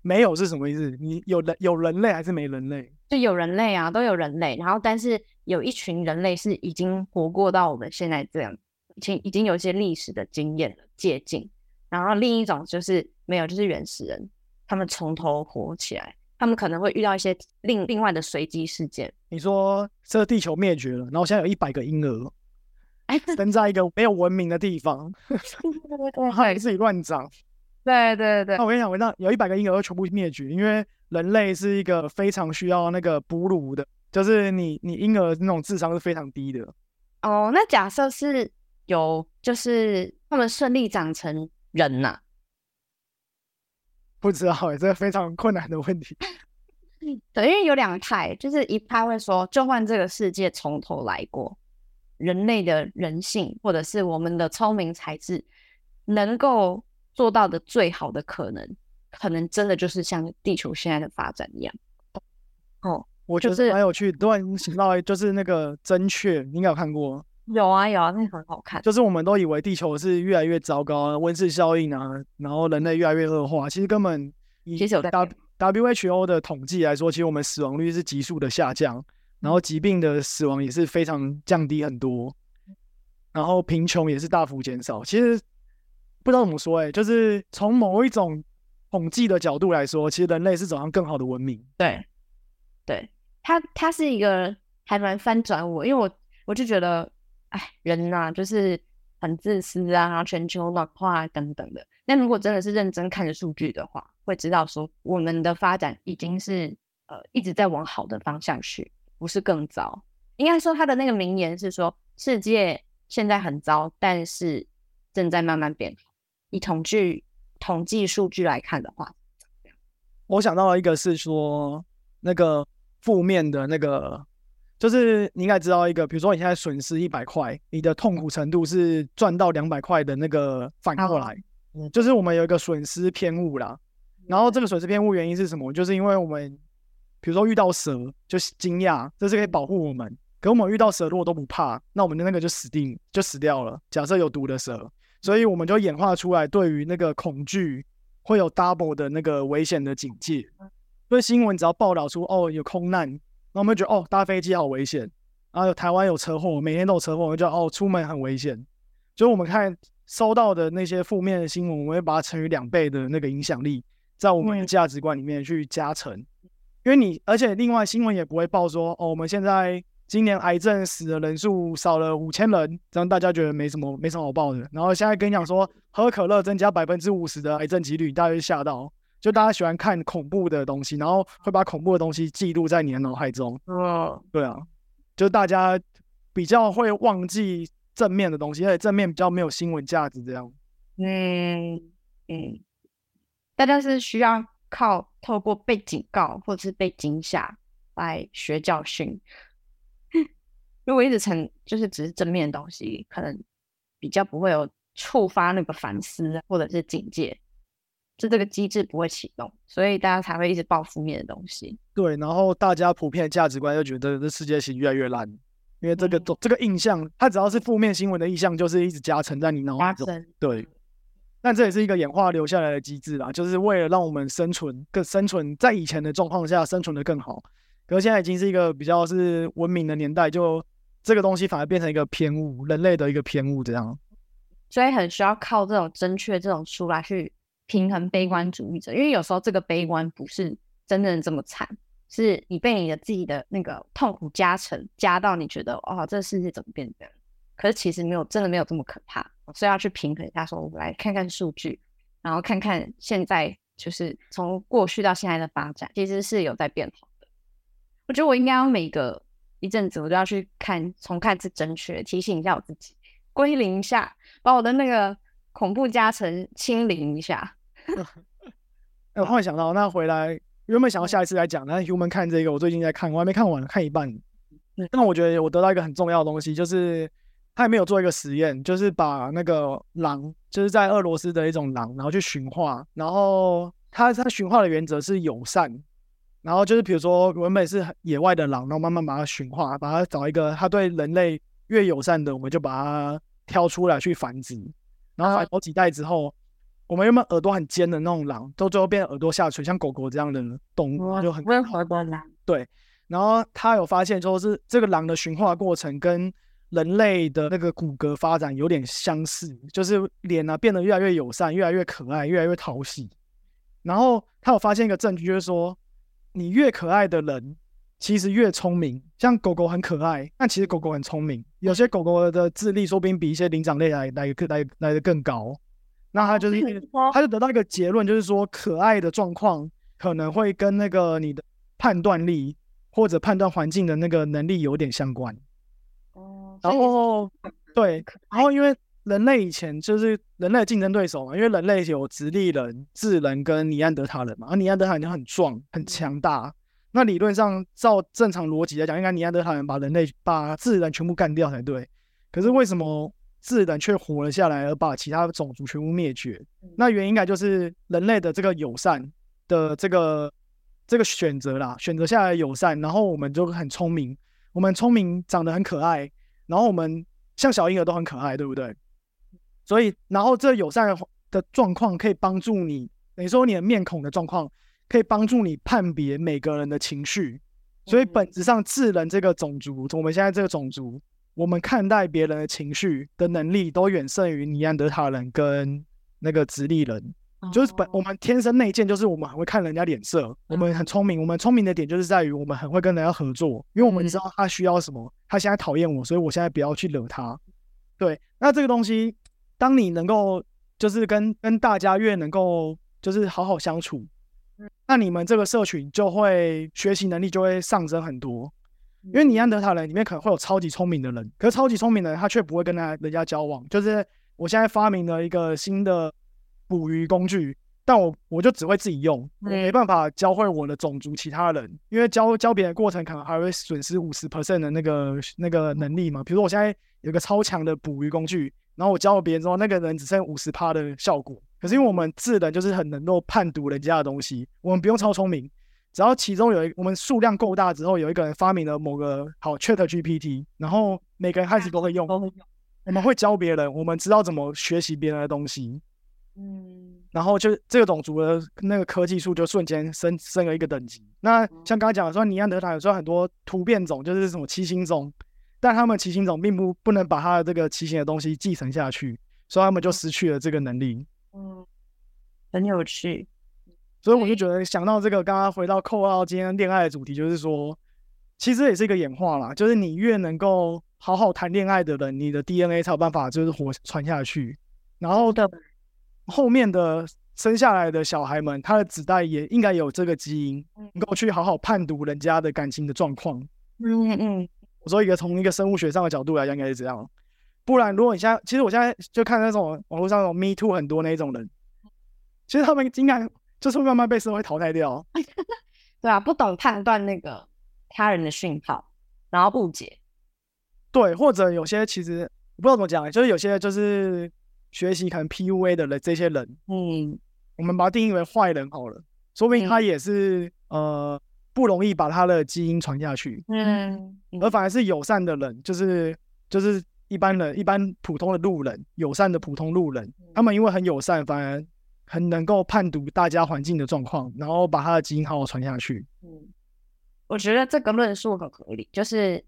没有是什么意思？你有人有人类还是没人类？就有人类啊，都有人类，然后但是有一群人类是已经活过到我们现在这样，已经已经有一些历史的经验了，借鉴。然后另一种就是没有，就是原始人，他们从头活起来，他们可能会遇到一些另另外的随机事件。你说这个地球灭绝了，然后现在有一百个婴儿哎，生在一个没有文明的地方，它还自己乱长。对对对那，我跟你讲，我让有一百个婴儿全部灭绝，因为人类是一个非常需要那个哺乳的，就是你你婴儿那种智商是非常低的。哦，那假设是有，就是他们顺利长成人呐、不知道哎、这个非常困难的问题。对，因为有两派，就是一派会说，就换这个世界从头来过，人类的人性，或者是我们的聪明才智，能够做到的最好的可能，可能真的就是像地球现在的发展一样。哦，我觉得就是蛮有趣的。突然想到，就是那个真确，你应该有看过，有啊有啊，那个很好看。就是我们都以为地球是越来越糟糕啊，温室效应啊，然后人类越来越恶化，其实根本以其实有在 W WHO 的统计来说，其实我们死亡率是急速的下降，然后疾病的死亡也是非常降低很多，然后贫穷也是大幅减少。其实不知道怎么说、欸，就是从某一种统计的角度来说，其实人类是走向更好的文明。对，对，它它是一个还蛮翻转我，因为我我就觉得，哎，人呐、就是很自私啊，然后全球暖化等等的。那如果真的是认真看着数据的话，会知道说我们的发展已经是呃一直在往好的方向去，不是更糟。应该说他的那个名言是说，世界现在很糟，但是正在慢慢变好。以统计统计数据来看的话，我想到了一个是说那个负面的那个，就是你应该知道一个，比如说你现在损失一百块，你的痛苦程度是赚到两百块的那个反过来，嗯就是我们有一个损失偏误啦。然后这个损失偏误原因是什么？就是因为我们比如说遇到蛇就是惊讶，这是可以保护我们。可我们遇到蛇如果都不怕，那我们的那个就死定就死掉了。假设有毒的蛇，所以我们就演化出来对于那个恐惧会有 double 的那个危险的警戒。所以新闻只要报道出哦有空难，那我们就觉得哦搭飞机好危险，然后有台湾有车祸，每天都有车祸，我们就觉得哦出门很危险。就是我们看收到的那些负面的新闻，我们会把它乘以两倍的那个影响力，在我们的嗯价值观里面去加成。因为你，而且另外新闻也不会报说哦，我们现在今年癌症死的人数少了五千人，这样大家觉得没什么没什么好报的。然后现在跟你讲说喝可乐增加百分之五十的癌症几率，大家就吓到。就大家喜欢看恐怖的东西，然后会把恐怖的东西记录在你的脑海中。嗯，对啊，就大家比较会忘记正面的东西，而且正面比较没有新闻价值。这样，嗯嗯，大家是需要靠透过被警告或者是被惊吓来学教训。如果一直成就是只是正面的东西，可能比较不会有触发那个反思或者是警戒，就这个机制不会启动，所以大家才会一直报负面的东西。对，然后大家普遍的价值观就觉得这世界其实越来越烂，因为这个嗯都、这个印象，它只要是负面新闻的印象，就是一直加成在你脑海中。对，但这也是一个演化留下来的机制啦，就是为了让我们生存更生存在以前的状况下生存的更好。可是现在已经是一个比较是文明的年代，就这个东西反而变成一个偏误，人类的一个偏误这样。所以很需要靠这种正确这种书来去平衡悲观主义者，因为有时候这个悲观不是真正这么惨，是你被你的自己的那个痛苦加成，加到你觉得哦，这个世界怎么变这样？可是其实没有，真的没有这么可怕，所以要去平衡一下，说我们来看看数据，然后看看现在就是从过去到现在的发展，其实是有在变好的。我觉得我应该要每个一阵子我都要去看重看次正确，提醒一下我自己，归零一下，把我的那个恐怖加成清零一下。哎，我忽然想到，那回来原本想要下一次来讲，但 Human 看这个，我最近在看，我还没看完，看一半。嗯但我觉得我得到一个很重要的东西，就是他也没有做一个实验，就是把那个狼，就是在俄罗斯的一种狼，然后去驯化，然后他他驯化的原则是友善，然后就是比如说原本是野外的狼，然后慢慢把它驯化，把它找一个它对人类越友善的，我们就把它挑出来去繁殖，然后好几代之后。我们原本耳朵很尖的那种狼，都最后变耳朵下垂，像狗狗这样的动物，就很温和的狼，对。然后他有发现，说是这个狼的驯化过程跟人类的那个骨骼发展有点相似，就是脸啊变得越来越友善，越来越可爱，越来越讨喜。然后他有发现一个证据，就是说你越可爱的人，其实越聪明。像狗狗很可爱，但其实狗狗很聪明。有些狗狗的智力说不定比一些灵长类来来更来来的更高。那他就是他就得到一个结论，就是说可爱的状况可能会跟那个你的判断力或者判断环境的那个能力有点相关。哦，然后对，然后因为人类以前就是人类的竞争对手嘛，因为人类有直立人、智人跟尼安德塔人嘛，而尼安德塔人就很壮、很强大。那理论上照正常逻辑来讲，应该尼安德塔人把人类把智人全部干掉才对。可是为什么智人却活了下来，而把其他种族全部灭绝？那原因应该就是人类的这个友善的这个这个选择啦，选择下来友善，然后我们就很聪明，我们聪明，长得很可爱，然后我们像小婴儿都很可爱，对不对？所以，然后这友善的的状况可以帮助你，等于说你的面孔的状况可以帮助你判别每个人的情绪。所以本质上，智人这个种族，我们现在这个种族，我们看待别人的情绪的能力都远胜于尼安德塔人跟那个直立人。就是本我们天生内建，就是我们很会看人家脸色，我们很聪明。我们聪明的点就是在于我们很会跟人家合作，因为我们知道他需要什么，他现在讨厌我，所以我现在不要去惹他。对，那这个东西，当你能够就是跟跟大家越能够就是好好相处，那你们这个社群就会学习能力就会上升很多。因为尼安德塔人里面可能会有超级聪明的人，可是超级聪明的人他却不会跟他人家交往。就是我现在发明了一个新的。捕鱼工具，但我我就只会自己用，我没办法教会我的种族其他人，因为教教别人过程可能还会损失五十 percent 的那个那个能力嘛。比如说我现在有个超强的捕鱼工具，然后我教了别人之后，那个人只剩五十趴的效果。可是因为我们智能就是很能够判读人家的东西，我们不用超聪明，只要其中有一我们数量够大之后，有一个人发明了某个好 Chat GPT，然后每个人开始都会用，我们会教别人，我们知道怎么学习别人的东西。嗯，然后就这个种族的那个科技树就瞬间升升了一个等级。那像刚刚讲的说，尼安德塔有时候很多突变种，就是什么畸形种，但他们畸形种并不不能把他的这个畸形的东西继承下去，所以他们就失去了这个能力。嗯，很有趣。所以我就觉得想到这个，刚刚回到扣到今天恋爱的主题，就是说，其实也是一个演化啦，就是你越能够好好谈恋爱的人，你的 DNA 才有办法就是活传下去，然后的。后面的生下来的小孩们，他的子代也应该有这个基因，能够去好好判读人家的感情的状况。嗯嗯，我说一个从一个生物学上的角度来讲，应该是这样。不然，如果你现在，其实我现在就看那种网络上那种 Me Too 很多那种人，其实他们应该就是慢慢被社会淘汰掉。对啊，不懂判断那个他人的讯号，然后误解。对，或者有些其实我不知道怎么讲，就是有些就是。学习可能 PUA 的人，这些人，嗯，我们把它定义为坏人好了，说明他也是呃不容易把他的基因传下去，嗯，而反而是友善的人，就是就是一般人，一般普通的路人，友善的普通路人，他们因为很友善，反而很能够判读大家环境的状况，然后把他的基因好好传下去。嗯，我觉得这个论述很合理，就是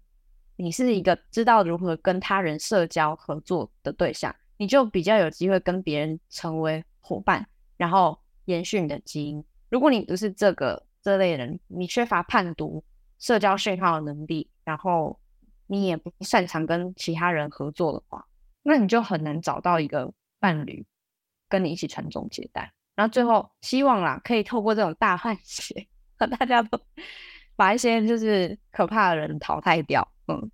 你是一个知道如何跟他人社交合作的对象。你就比较有机会跟别人成为伙伴，然后延续你的基因。如果你不是这个这类人，你缺乏判读社交讯号的能力，然后你也不擅长跟其他人合作的话，那你就很难找到一个伴侣跟你一起传宗接代。然后最后希望啦，可以透过这种大换血，和大家都 把一些就是可怕的人淘汰掉。嗯。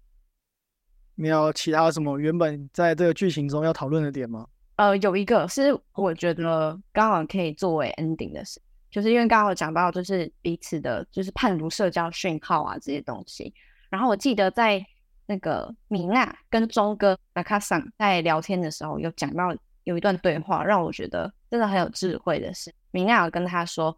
你有其他什么原本在这个剧情中要讨论的点吗？呃，有一个是我觉得刚好可以作为 ending 的事，就是因为刚好讲到就是彼此的，就是判读社交讯号啊这些东西。然后我记得在那个米娜跟钟哥那卡桑在聊天的时候，有讲到有一段对话，让我觉得真的很有智慧的是，米娜有跟他说，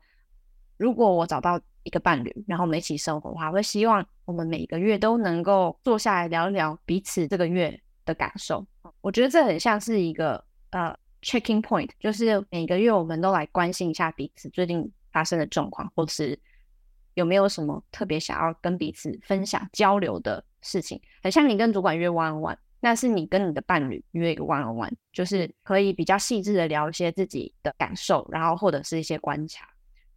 如果我找到。一个伴侣，然后我们一起生活的话，我会希望我们每个月都能够坐下来聊一聊彼此这个月的感受。我觉得这很像是一个呃 checking point，就是每个月我们都来关心一下彼此最近发生的状况，或是有没有什么特别想要跟彼此分享交流的事情。很像你跟主管约 one on one，那是你跟你的伴侣约一个 one on one，就是可以比较细致的聊一些自己的感受，然后或者是一些观察。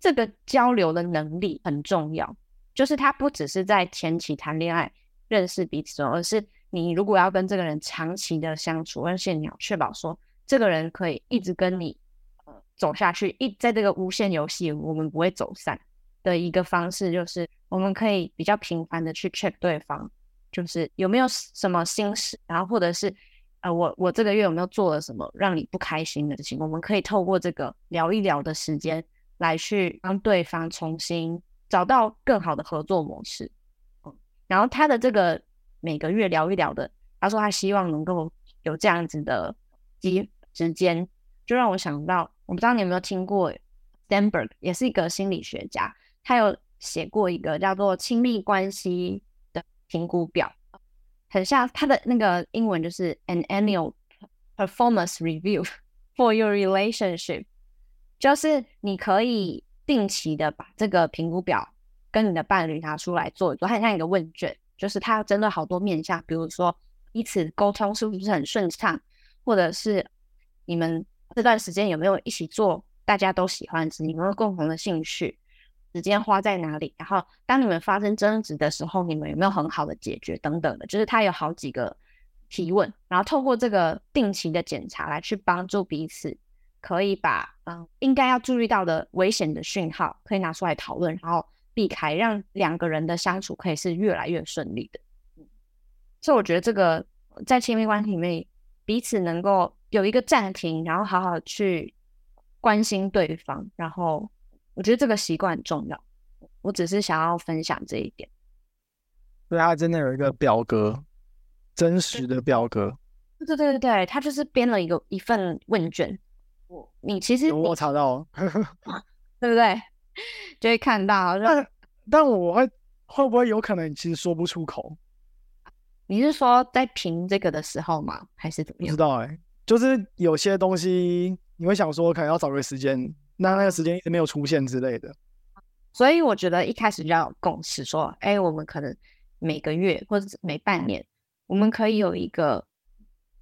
这个交流的能力很重要，就是他不只是在前期谈恋爱认识彼此，而是你如果要跟这个人长期的相处，而且你要确保说这个人可以一直跟你呃走下去，一在这个无限游戏我们不会走散的一个方式，就是我们可以比较频繁的去 check 对方，就是有没有什么心事，然后或者是呃我我这个月有没有做了什么让你不开心的事情，我们可以透过这个聊一聊的时间。来去帮对方重新找到更好的合作模式，嗯，然后他的这个每个月聊一聊的他说他希望能够有这样子的机时间，就让我想到，我不知道你有没有听过 Stanberg，也是一个心理学家，他有写过一个叫做亲密关系的评估表，很像他的那个英文就是 an annual performance review for your relationship，就是你可以定期的把这个评估表跟你的伴侣拿出来做一做，它很像一个问卷，就是它要针对好多面向，比如说彼此沟通是不是很顺畅，或者是你们这段时间有没有一起做大家都喜欢的事情，有没有共同的兴趣，时间花在哪里，然后当你们发生争执的时候，你们有没有很好的解决等等的，就是它有好几个提问，然后透过这个定期的检查来去帮助彼此，可以把嗯应该要注意到的危险的讯号可以拿出来讨论，然后避开，让两个人的相处可以是越来越顺利的。嗯，所以我觉得这个在亲密关系里面，彼此能够有一个暂停，然后好好去关心对方，然后我觉得这个习惯很重要。我只是想要分享这一点。所以他真的有一个表格，真实的表格，对对对对对，他就是编了一个一份问卷。我你其实我查到，对不对？就会看到，就但但我会会不会有可能其实说不出口？你是说在评这个的时候吗？还是怎么样？不知道哎、就是有些东西你会想说可能要找个时间，那那个时间一直没有出现之类的。所以我觉得一开始就要有共识，说，哎，我们可能每个月或者是每半年，我们可以有一个，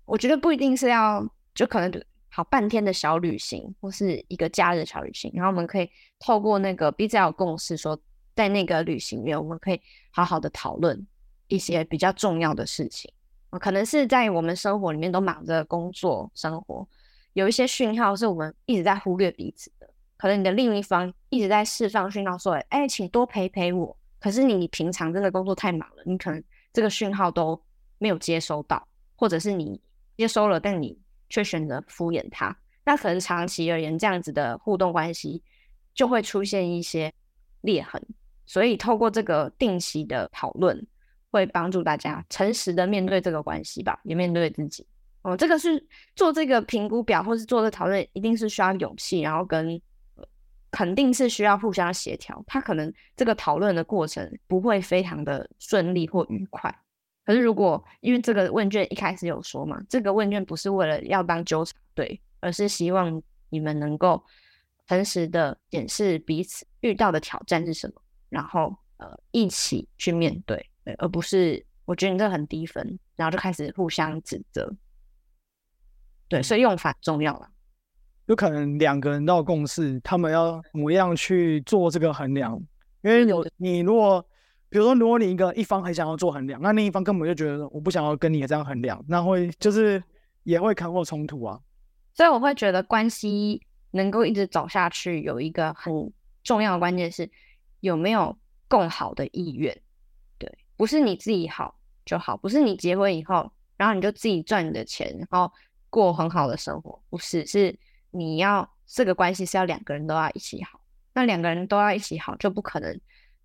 我觉得不一定是要，就可能就好半天的小旅行，或是一个假日的小旅行，然后我们可以透过那个彼此有共识，说在那个旅行里面，我们可以好好的讨论一些比较重要的事情，可能是在我们生活里面都忙着工作生活，有一些讯号是我们一直在忽略彼此的。可能你的另一方一直在释放讯号，说：“哎，请多陪陪我。”可是你平常真的工作太忙了，你可能这个讯号都没有接收到，或者是你接收了，但你却选择敷衍他。那可能长期而言，这样子的互动关系就会出现一些裂痕。所以透过这个定期的讨论，会帮助大家诚实的面对这个关系吧，也面对自己。哦，这个是做这个评估表，或是做这个讨论，一定是需要勇气，然后跟肯定是需要互相协调。他可能这个讨论的过程不会非常的顺利或愉快。可是如果因为这个问卷一开始有说嘛，这个问卷不是为了要当纠察队，而是希望你们能够诚实的检视彼此遇到的挑战是什么，然后呃一起去面对，对而不是我觉得你这个很低分，然后就开始互相指责。对，所以用法重要了。有可能两个人到共识，他们要怎么样去做这个衡量？因为有你如果，比如说，如果你一个一方很想要做衡量，那另一方根本就觉得我不想要跟你这样衡量，那会就是也会可能会有冲突啊。所以我会觉得关系能够一直走下去，有一个很重要的关键是有没有共好的意愿。对，不是你自己好就好，不是你结婚以后，然后你就自己赚你的钱，然后过很好的生活，不是，是你要这个关系是要两个人都要一起好。那两个人都要一起好，就不可能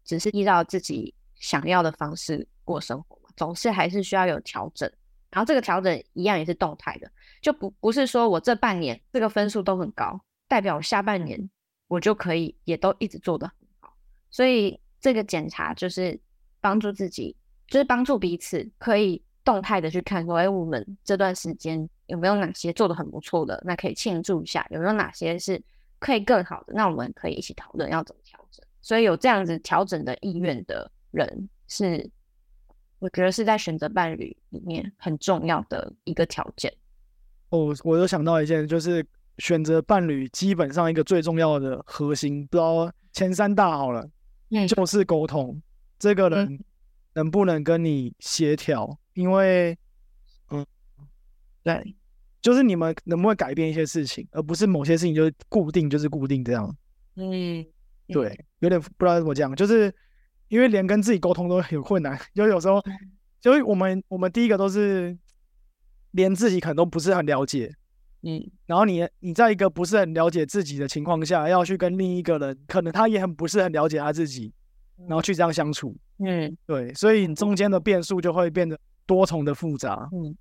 只是依照自己想要的方式过生活嘛，总是还是需要有调整。然后这个调整一样也是动态的，就不不是说我这半年这个分数都很高，代表我下半年我就可以也都一直做得很好。所以这个检查就是帮助自己，就是帮助彼此可以动态的去看说，哎，我们这段时间有没有哪些做的很不错的，那可以庆祝一下；有没有哪些是可以更好的，那我们可以一起讨论要怎么调整。所以有这样子调整的意愿的人是。我觉得是在选择伴侣里面很重要的一个条件。哦，我又想到一件，就是选择伴侣基本上一个最重要的核心，不知道前三大好了，嗯就是沟通，这个人能不能跟你协调？因为嗯对，就是你们能不能改变一些事情，而不是某些事情就是固定就是固定这样。嗯，对，有点不知道怎么讲，就是因为连跟自己沟通都有困难，就有时候，就是我们我们第一个都是连自己可能都不是很了解，嗯，然后你你在一个不是很了解自己的情况下，要去跟另一个人，可能他也很不是很了解他自己，然后去这样相处，嗯，对，所以你中间的变数就会变得多重的复杂，嗯，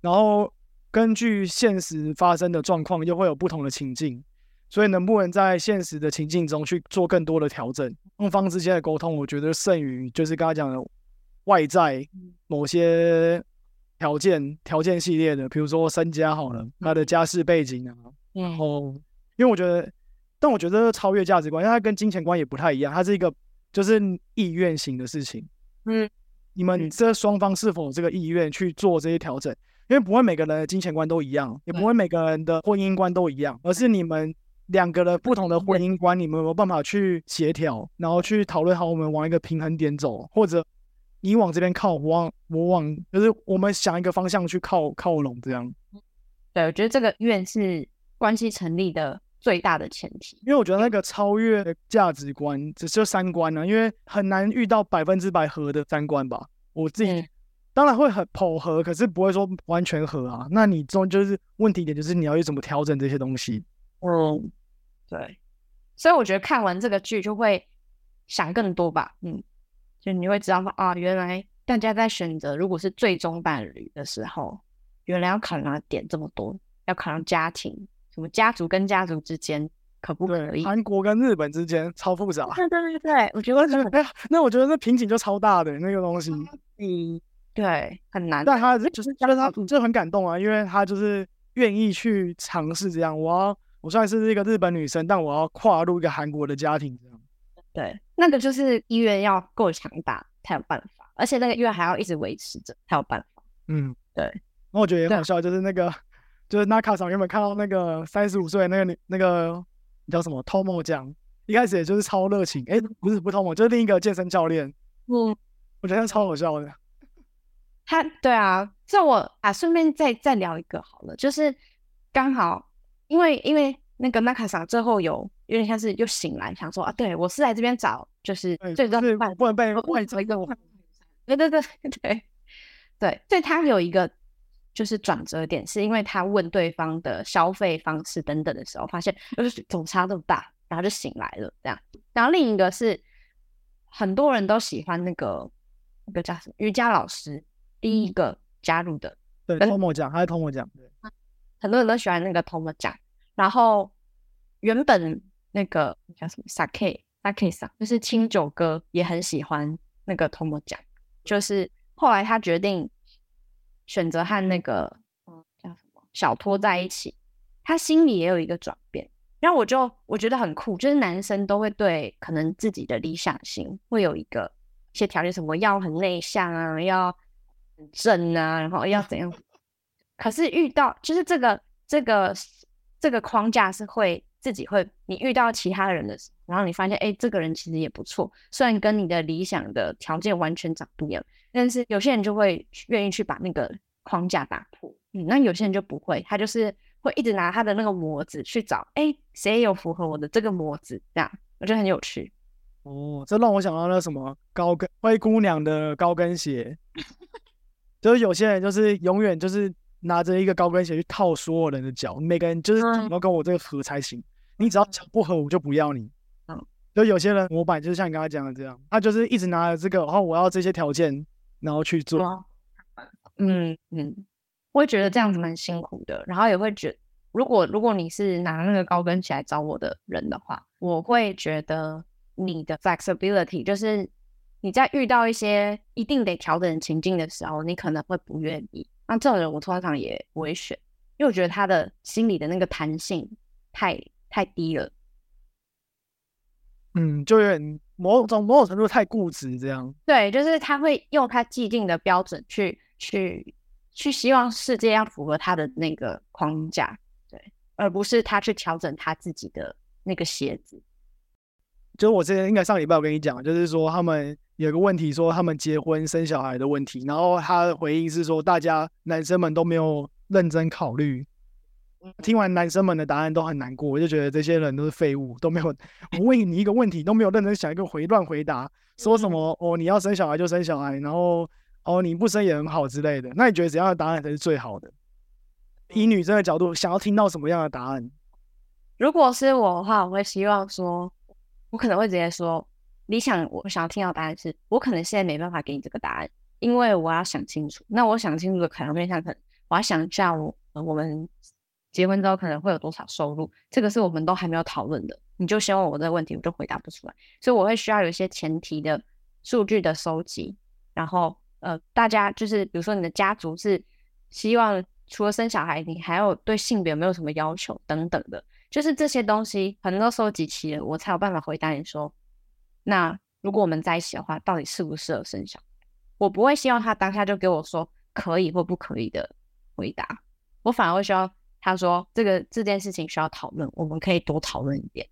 然后根据现实发生的状况，又会有不同的情境，所以能不能在现实的情境中去做更多的调整，双方之间的沟通，我觉得胜于就是刚才讲的外在某些条件条件系列的，比如说身家好了，他的家世背景啊，然嗯。后因为我觉得，但我觉得超越价值观，因为它跟金钱观也不太一样，它是一个就是意愿型的事情。嗯，你们嗯。这双方是否有这个意愿去做这些调整？因为不会每个人的金钱观都一样，也不会每个人的婚姻观都一样，而是你们两个的不同的婚姻观，你们有没有办法去协调，然后去讨论好我们往一个平衡点走，或者你往这边靠，我往我往，就是我们想一个方向去靠靠拢这样。对，我觉得这个愿是关系成立的最大的前提。因为我觉得那个超越价值观，只是三观呢、因为很难遇到百分之百合的三观吧。我自己、嗯当然会很剖合，可是不会说完全合啊。那你中就是问题点就是你要去怎么调整这些东西。嗯，对，所以我觉得看完这个剧就会想更多吧，嗯，就你会知道说啊，原来大家在选择如果是最终伴侣的时候，原来要考量的点这么多，要考量家庭，什么家族跟家族之间可不可以？韩国跟日本之间超复杂，对对对对，我觉得这个哎呀，那我觉得那瓶颈就超大的那个东西。嗯，对，很难。但他就是就是他嗯就很感动啊，因为他就是愿意去尝试这样。我要我虽然是一个日本女生，但我要跨入一个韩国的家庭这样。对，那个就是医院要够强大才有办法，而且那个医院还要一直维持着才有办法。嗯，对。那我觉得也很好笑，就是那个就是那卡上原本看到那个三十五岁那个女那个叫什么 Tomo 酱，一开始也就是超热情，哎，不是不是 Tomo，就是另一个健身教练，嗯，我觉得他超好笑的。他对啊，这我啊顺便再再聊一个好了，就是刚好因为因为那个纳卡桑最后有有点像是又醒来，想说啊，对我是来这边找就是，最就是终伴不能被我外在找一个我对对对 对对，所以他有一个就是转折点，是因为他问对方的消费方式等等的时候，发现就是总差这么大，然后就醒来了这样。然后另一个是很多人都喜欢那个那个叫什么瑜伽老师，第一个加入的，对跟 Tomo 酱，他是 Tomo 酱，对，很多人都喜欢那个 Tom 讲。然后原本那个叫什么 Sake Sake 桑，就是清酒哥也很喜欢那个 Tom 讲，就是后来他决定选择和那个叫什么小托在一起，他心里也有一个转变。然后我就我觉得很酷，就是男生都会对可能自己的理想型会有一个一些条件，什么要很内向啊，要很正啊，然后要怎样。可是遇到就是这个这个这个框架是会自己会，你遇到其他人的时候，然后你发现哎，这个人其实也不错，虽然跟你的理想的条件完全长不一样，但是有些人就会愿意去把那个框架打破，嗯，那有些人就不会，他就是会一直拿他的那个模子去找，哎，谁有符合我的这个模子，这样我觉得很有趣。哦，这让我想到那什么高跟灰姑娘的高跟鞋，就是有些人就是永远就是拿着一个高跟鞋去套所有人的脚，每个人就是嗯要跟我这个合才行，你只要脚不合，我就不要你。嗯，就有些人模板就是像你刚才讲的这样，他就是一直拿着这个，然后我要这些条件，然后去做。嗯嗯，我会觉得这样子蛮辛苦的，然后也会觉如果如果你是拿那个高跟鞋来找我的人的话，我会觉得你的 flexibility 就是你在遇到一些一定得调整的情境的时候，你可能会不愿意。那这种人我通常也不会选，因为我觉得他的心里的那个弹性太太低了。嗯，就有点某种某种程度太固执这样。对，就是他会用他既定的标准去去去希望世界要符合他的那个框架，对，而不是他去调整他自己的那个鞋子。就是我之前应该上礼拜我跟你讲，就是说他们有个问题，说他们结婚生小孩的问题，然后他的回应是说，大家男生们都没有认真考虑。听完男生们的答案都很难过，我就觉得这些人都是废物，都没有。我问你一个问题，都没有认真想一个回乱回答，说什么哦你要生小孩就生小孩，然后哦你不生也很好之类的。那你觉得怎样的答案才是最好的？以女生的角度，想要听到什么样的答案？如果是我的话，我会希望说，我可能会直接说，理想我想要听到的答案是，我可能现在没办法给你这个答案，因为我要想清楚。那我想清楚的可能面向可能我要想一下我我们结婚之后可能会有多少收入，这个是我们都还没有讨论的。你就先问我这个问题，我就回答不出来。所以我会需要有一些前提的数据的收集，然后呃，大家就是比如说你的家族是希望除了生小孩，你还有对性别有没有什么要求等等的，就是这些东西可能都收集齐了，我才有办法回答你说，那如果我们在一起的话，到底适不适合生小孩？我不会希望他当下就给我说可以或不可以的回答，我反而会希望他说这个这件事情需要讨论，我们可以多讨论一点。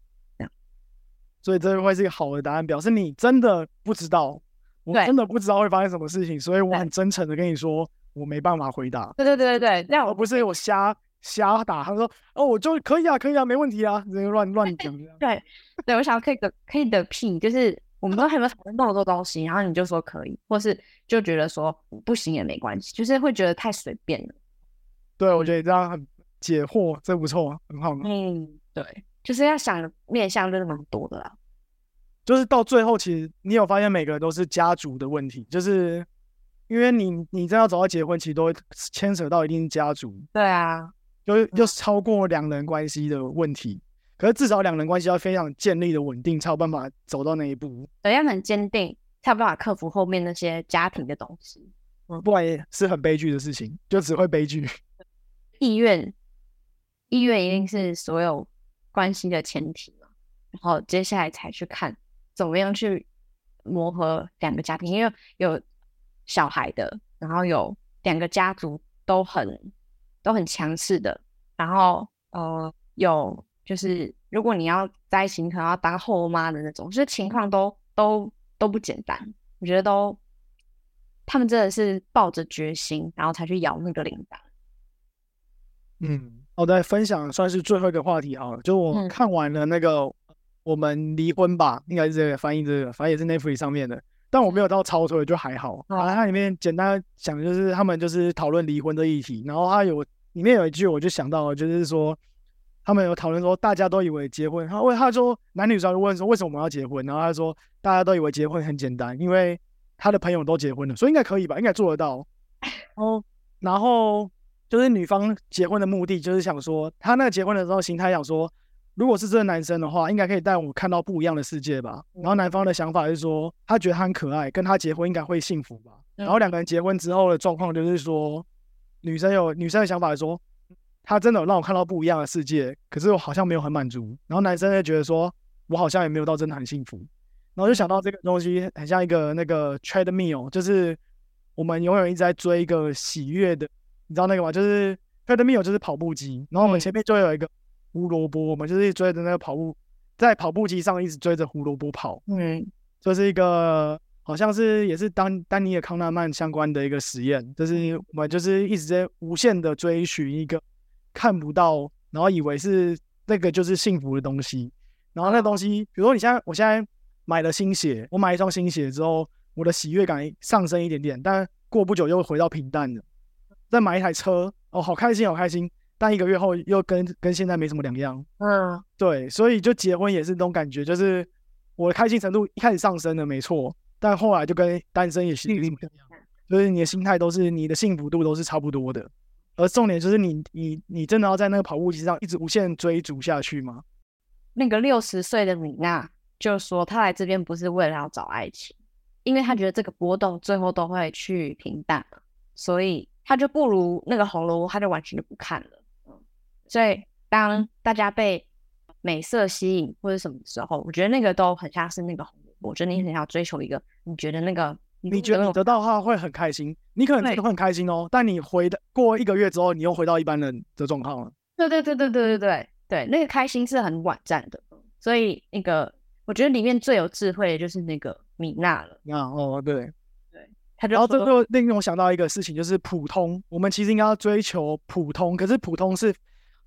所以这会是一个好的答案，表示你真的不知道，我真的不知道会发生什么事情，所以我很真诚的跟你说，我没办法回答，对对对对对，那我而不是我瞎瞎打。他说哦，我就可以啊，可以啊，没问题啊，直接乱乱讲这样。对对，我想要可以的可以的屁，就是我们都还没有讨论那么多东西，然后你就说可以，或是就觉得说不行也没关系，就是会觉得太随便了。对，我觉得这样很解惑，这不错，很好。嗯，对，就是要想的面向真的蛮多的啦。就是到最后，其实你有发现每个人都是家族的问题，就是因为你你真要走到结婚，其实都会牵扯到一定家族，对啊，就是又超过两人关系的问题。可是至少两人关系要非常建立的稳定，才有办法走到那一步，对，要很坚定，才有办法克服后面那些家庭的东西。不然也是很悲剧的事情，就只会悲剧。意愿，意愿一定是所有关系的前提嘛。然后接下来才去看怎么样去磨合两个家庭，因为有小孩的，然后有两个家族都很都很强势的，然后呃有就是如果你要在一起，你可能要当后妈的那种，就是情况都都都不简单。我觉得都他们真的是抱着决心，然后才去摇那个铃铛。嗯，我再分享算是最后一个话题好了，就我嗯看完了那个我们离婚吧，应该是这个翻译这个，反正也是 Netflix 上面的，但我没有到超推，就还好。哦反正它里面简单讲就是他们就是讨论离婚的议题，然后他有里面有一句我就想到了，就是说他们有讨论说大家都以为结婚，他问他说男女主角就问说为什么我们要结婚，然后他说大家都以为结婚很简单，因为他的朋友都结婚了，所以应该可以吧，应该做得到。哦，然后就是女方结婚的目的，就是想说，她那个结婚的时候心态想说，如果是这个男生的话，应该可以带我看到不一样的世界吧。然后男方的想法是说，他觉得他很可爱，跟他结婚应该会幸福吧。然后两个人结婚之后的状况就是说，女生有女生的想法是说，她真的有让我看到不一样的世界，可是我好像没有很满足。然后男生就觉得说，我好像也没有到真的很幸福。然后就想到这个东西很像一个那个 treadmill，就是我们永远一直在追一个喜悦的，你知道那个吗？就是 treadmill 就是跑步机，然后我们嗯前面就会有一个胡萝卜，我们就是追着那个跑步，在跑步机上一直追着胡萝卜跑，嗯这是一个好像是也是丹丹尼尔康纳曼相关的一个实验，就是我们就是一直在无限的追寻一个看不到，然后以为是那个就是幸福的东西，然后那东西，比如说你现在我现在买了新鞋，我买一双新鞋之后，我的喜悦感上升一点点，但过不久又回到平淡了。再买一台车，哦，好开心，好开心，但一个月后又跟跟现在没什么两样。嗯，对，所以就结婚也是那种感觉，就是我的开心程度一开始上升了，没错，但后来就跟单身也是一样，就是你的心态都是你的幸福度都是差不多的，而重点就是你你你真的要在那个跑步机上一直无限追逐下去吗？那个六十岁的米娜就说，她来这边不是为了要找爱情，因为她觉得这个波动最后都会去平淡，所以她就不如那个红萝卜，她就完全就不看了。嗯，所以当大家被美色吸引或者什么时候，我觉得那个都很像是那个红萝卜，就你很想追求一个，你觉得那个你觉得你得到的话会很开心，你可能真的会很开心哦，但你回的过一个月之后，你又回到一般人的状况了。对对对对对对对对，那个开心是很短暂的，所以那个我觉得里面最有智慧的就是那个米娜了，啊，哦，对，她就然后这说就令我想到一个事情，就是普通。我们其实应该要追求普通，可是普通是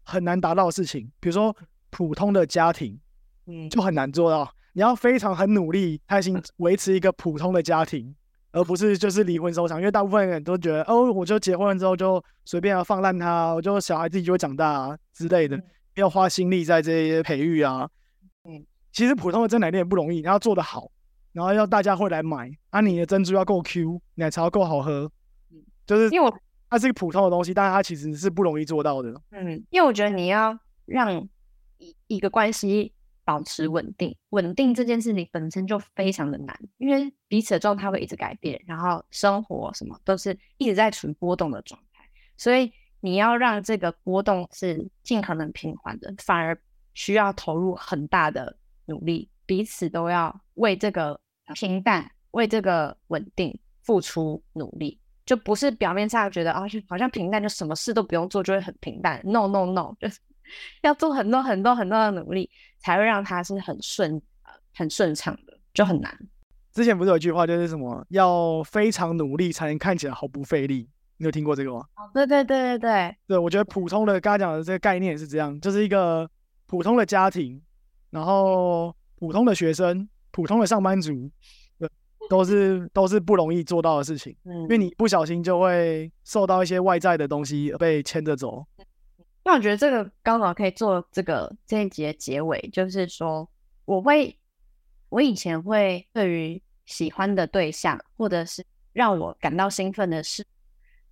很难达到的事情。比如说普通的家庭嗯就很难做到，你要非常很努力，才行维持一个普通的家庭，而不是就是离婚收场。因为大部分人都觉得，哦，我就结婚了之后就随便要放烂他，我就小孩自己就会长大啊之类的，嗯要花心力在这些培育啊。嗯，其实普通的真奶店也不容易，你要做得好。然后要大家会来买，啊，你的珍珠要够 Q，奶茶要够好喝，就是因为我它是一个普通的东西，但是它其实是不容易做到的。嗯，因为我觉得你要让一一个关系保持稳定，稳定这件事情本身就非常的难，因为彼此的状态会一直改变，然后生活什么都是一直在处于波动的状态，所以你要让这个波动是尽可能平缓的，反而需要投入很大的努力，彼此都要为这个平淡、为这个稳定付出努力。就不是表面上觉得啊，就好像平淡，就什么事都不用做，就会很平淡。No No No，就是要做很多很多很多的努力，才会让它是很顺、呃很顺畅的，就很难。之前不是有一句话就是什么要非常努力才能看起来毫不费力？你有听过这个吗？哦，对对对对对，对，我觉得普通的刚刚讲的这个概念也是这样，就是一个普通的家庭，然后普通的学生、普通的上班族，对，都是都是不容易做到的事情，嗯因为你不小心就会受到一些外在的东西被牵着走。那我觉得这个刚好可以做这个这一集的结尾，就是说，我会，我以前会对于喜欢的对象，或者是让我感到兴奋的事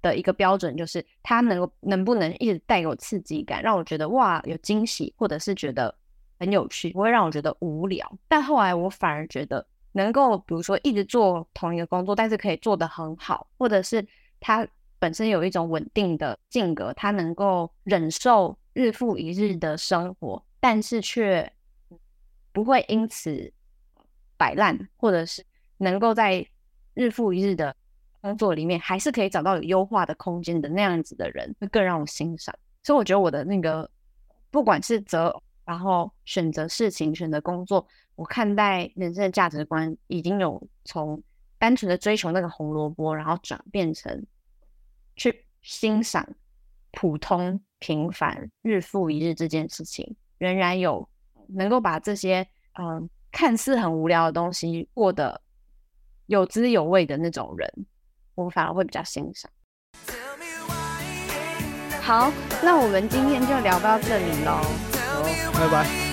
的一个标准，就是他能够能不能一直带给我刺激感，让我觉得哇有惊喜，或者是觉得很有趣，不会让我觉得无聊。但后来我反而觉得，能够比如说一直做同一个工作，但是可以做得很好，或者是他本身有一种稳定的性格，他能够忍受日复一日的生活，但是却不会因此摆烂，或者是能够在日复一日的工作里面，还是可以找到有优化的空间的那样子的人，会更让我欣赏。所以我觉得我的那个，不管是择，然后选择事情、选择工作，我看待人生的价值观已经有从单纯的追求那个红萝卜，然后转变成去欣赏普通、平凡、日复一日这件事情，仍然有能够把这些嗯、看似很无聊的东西过得有滋有味的那种人，我反而会比较欣赏。好，那我们今天就聊到这里喽。Tell me 拜拜。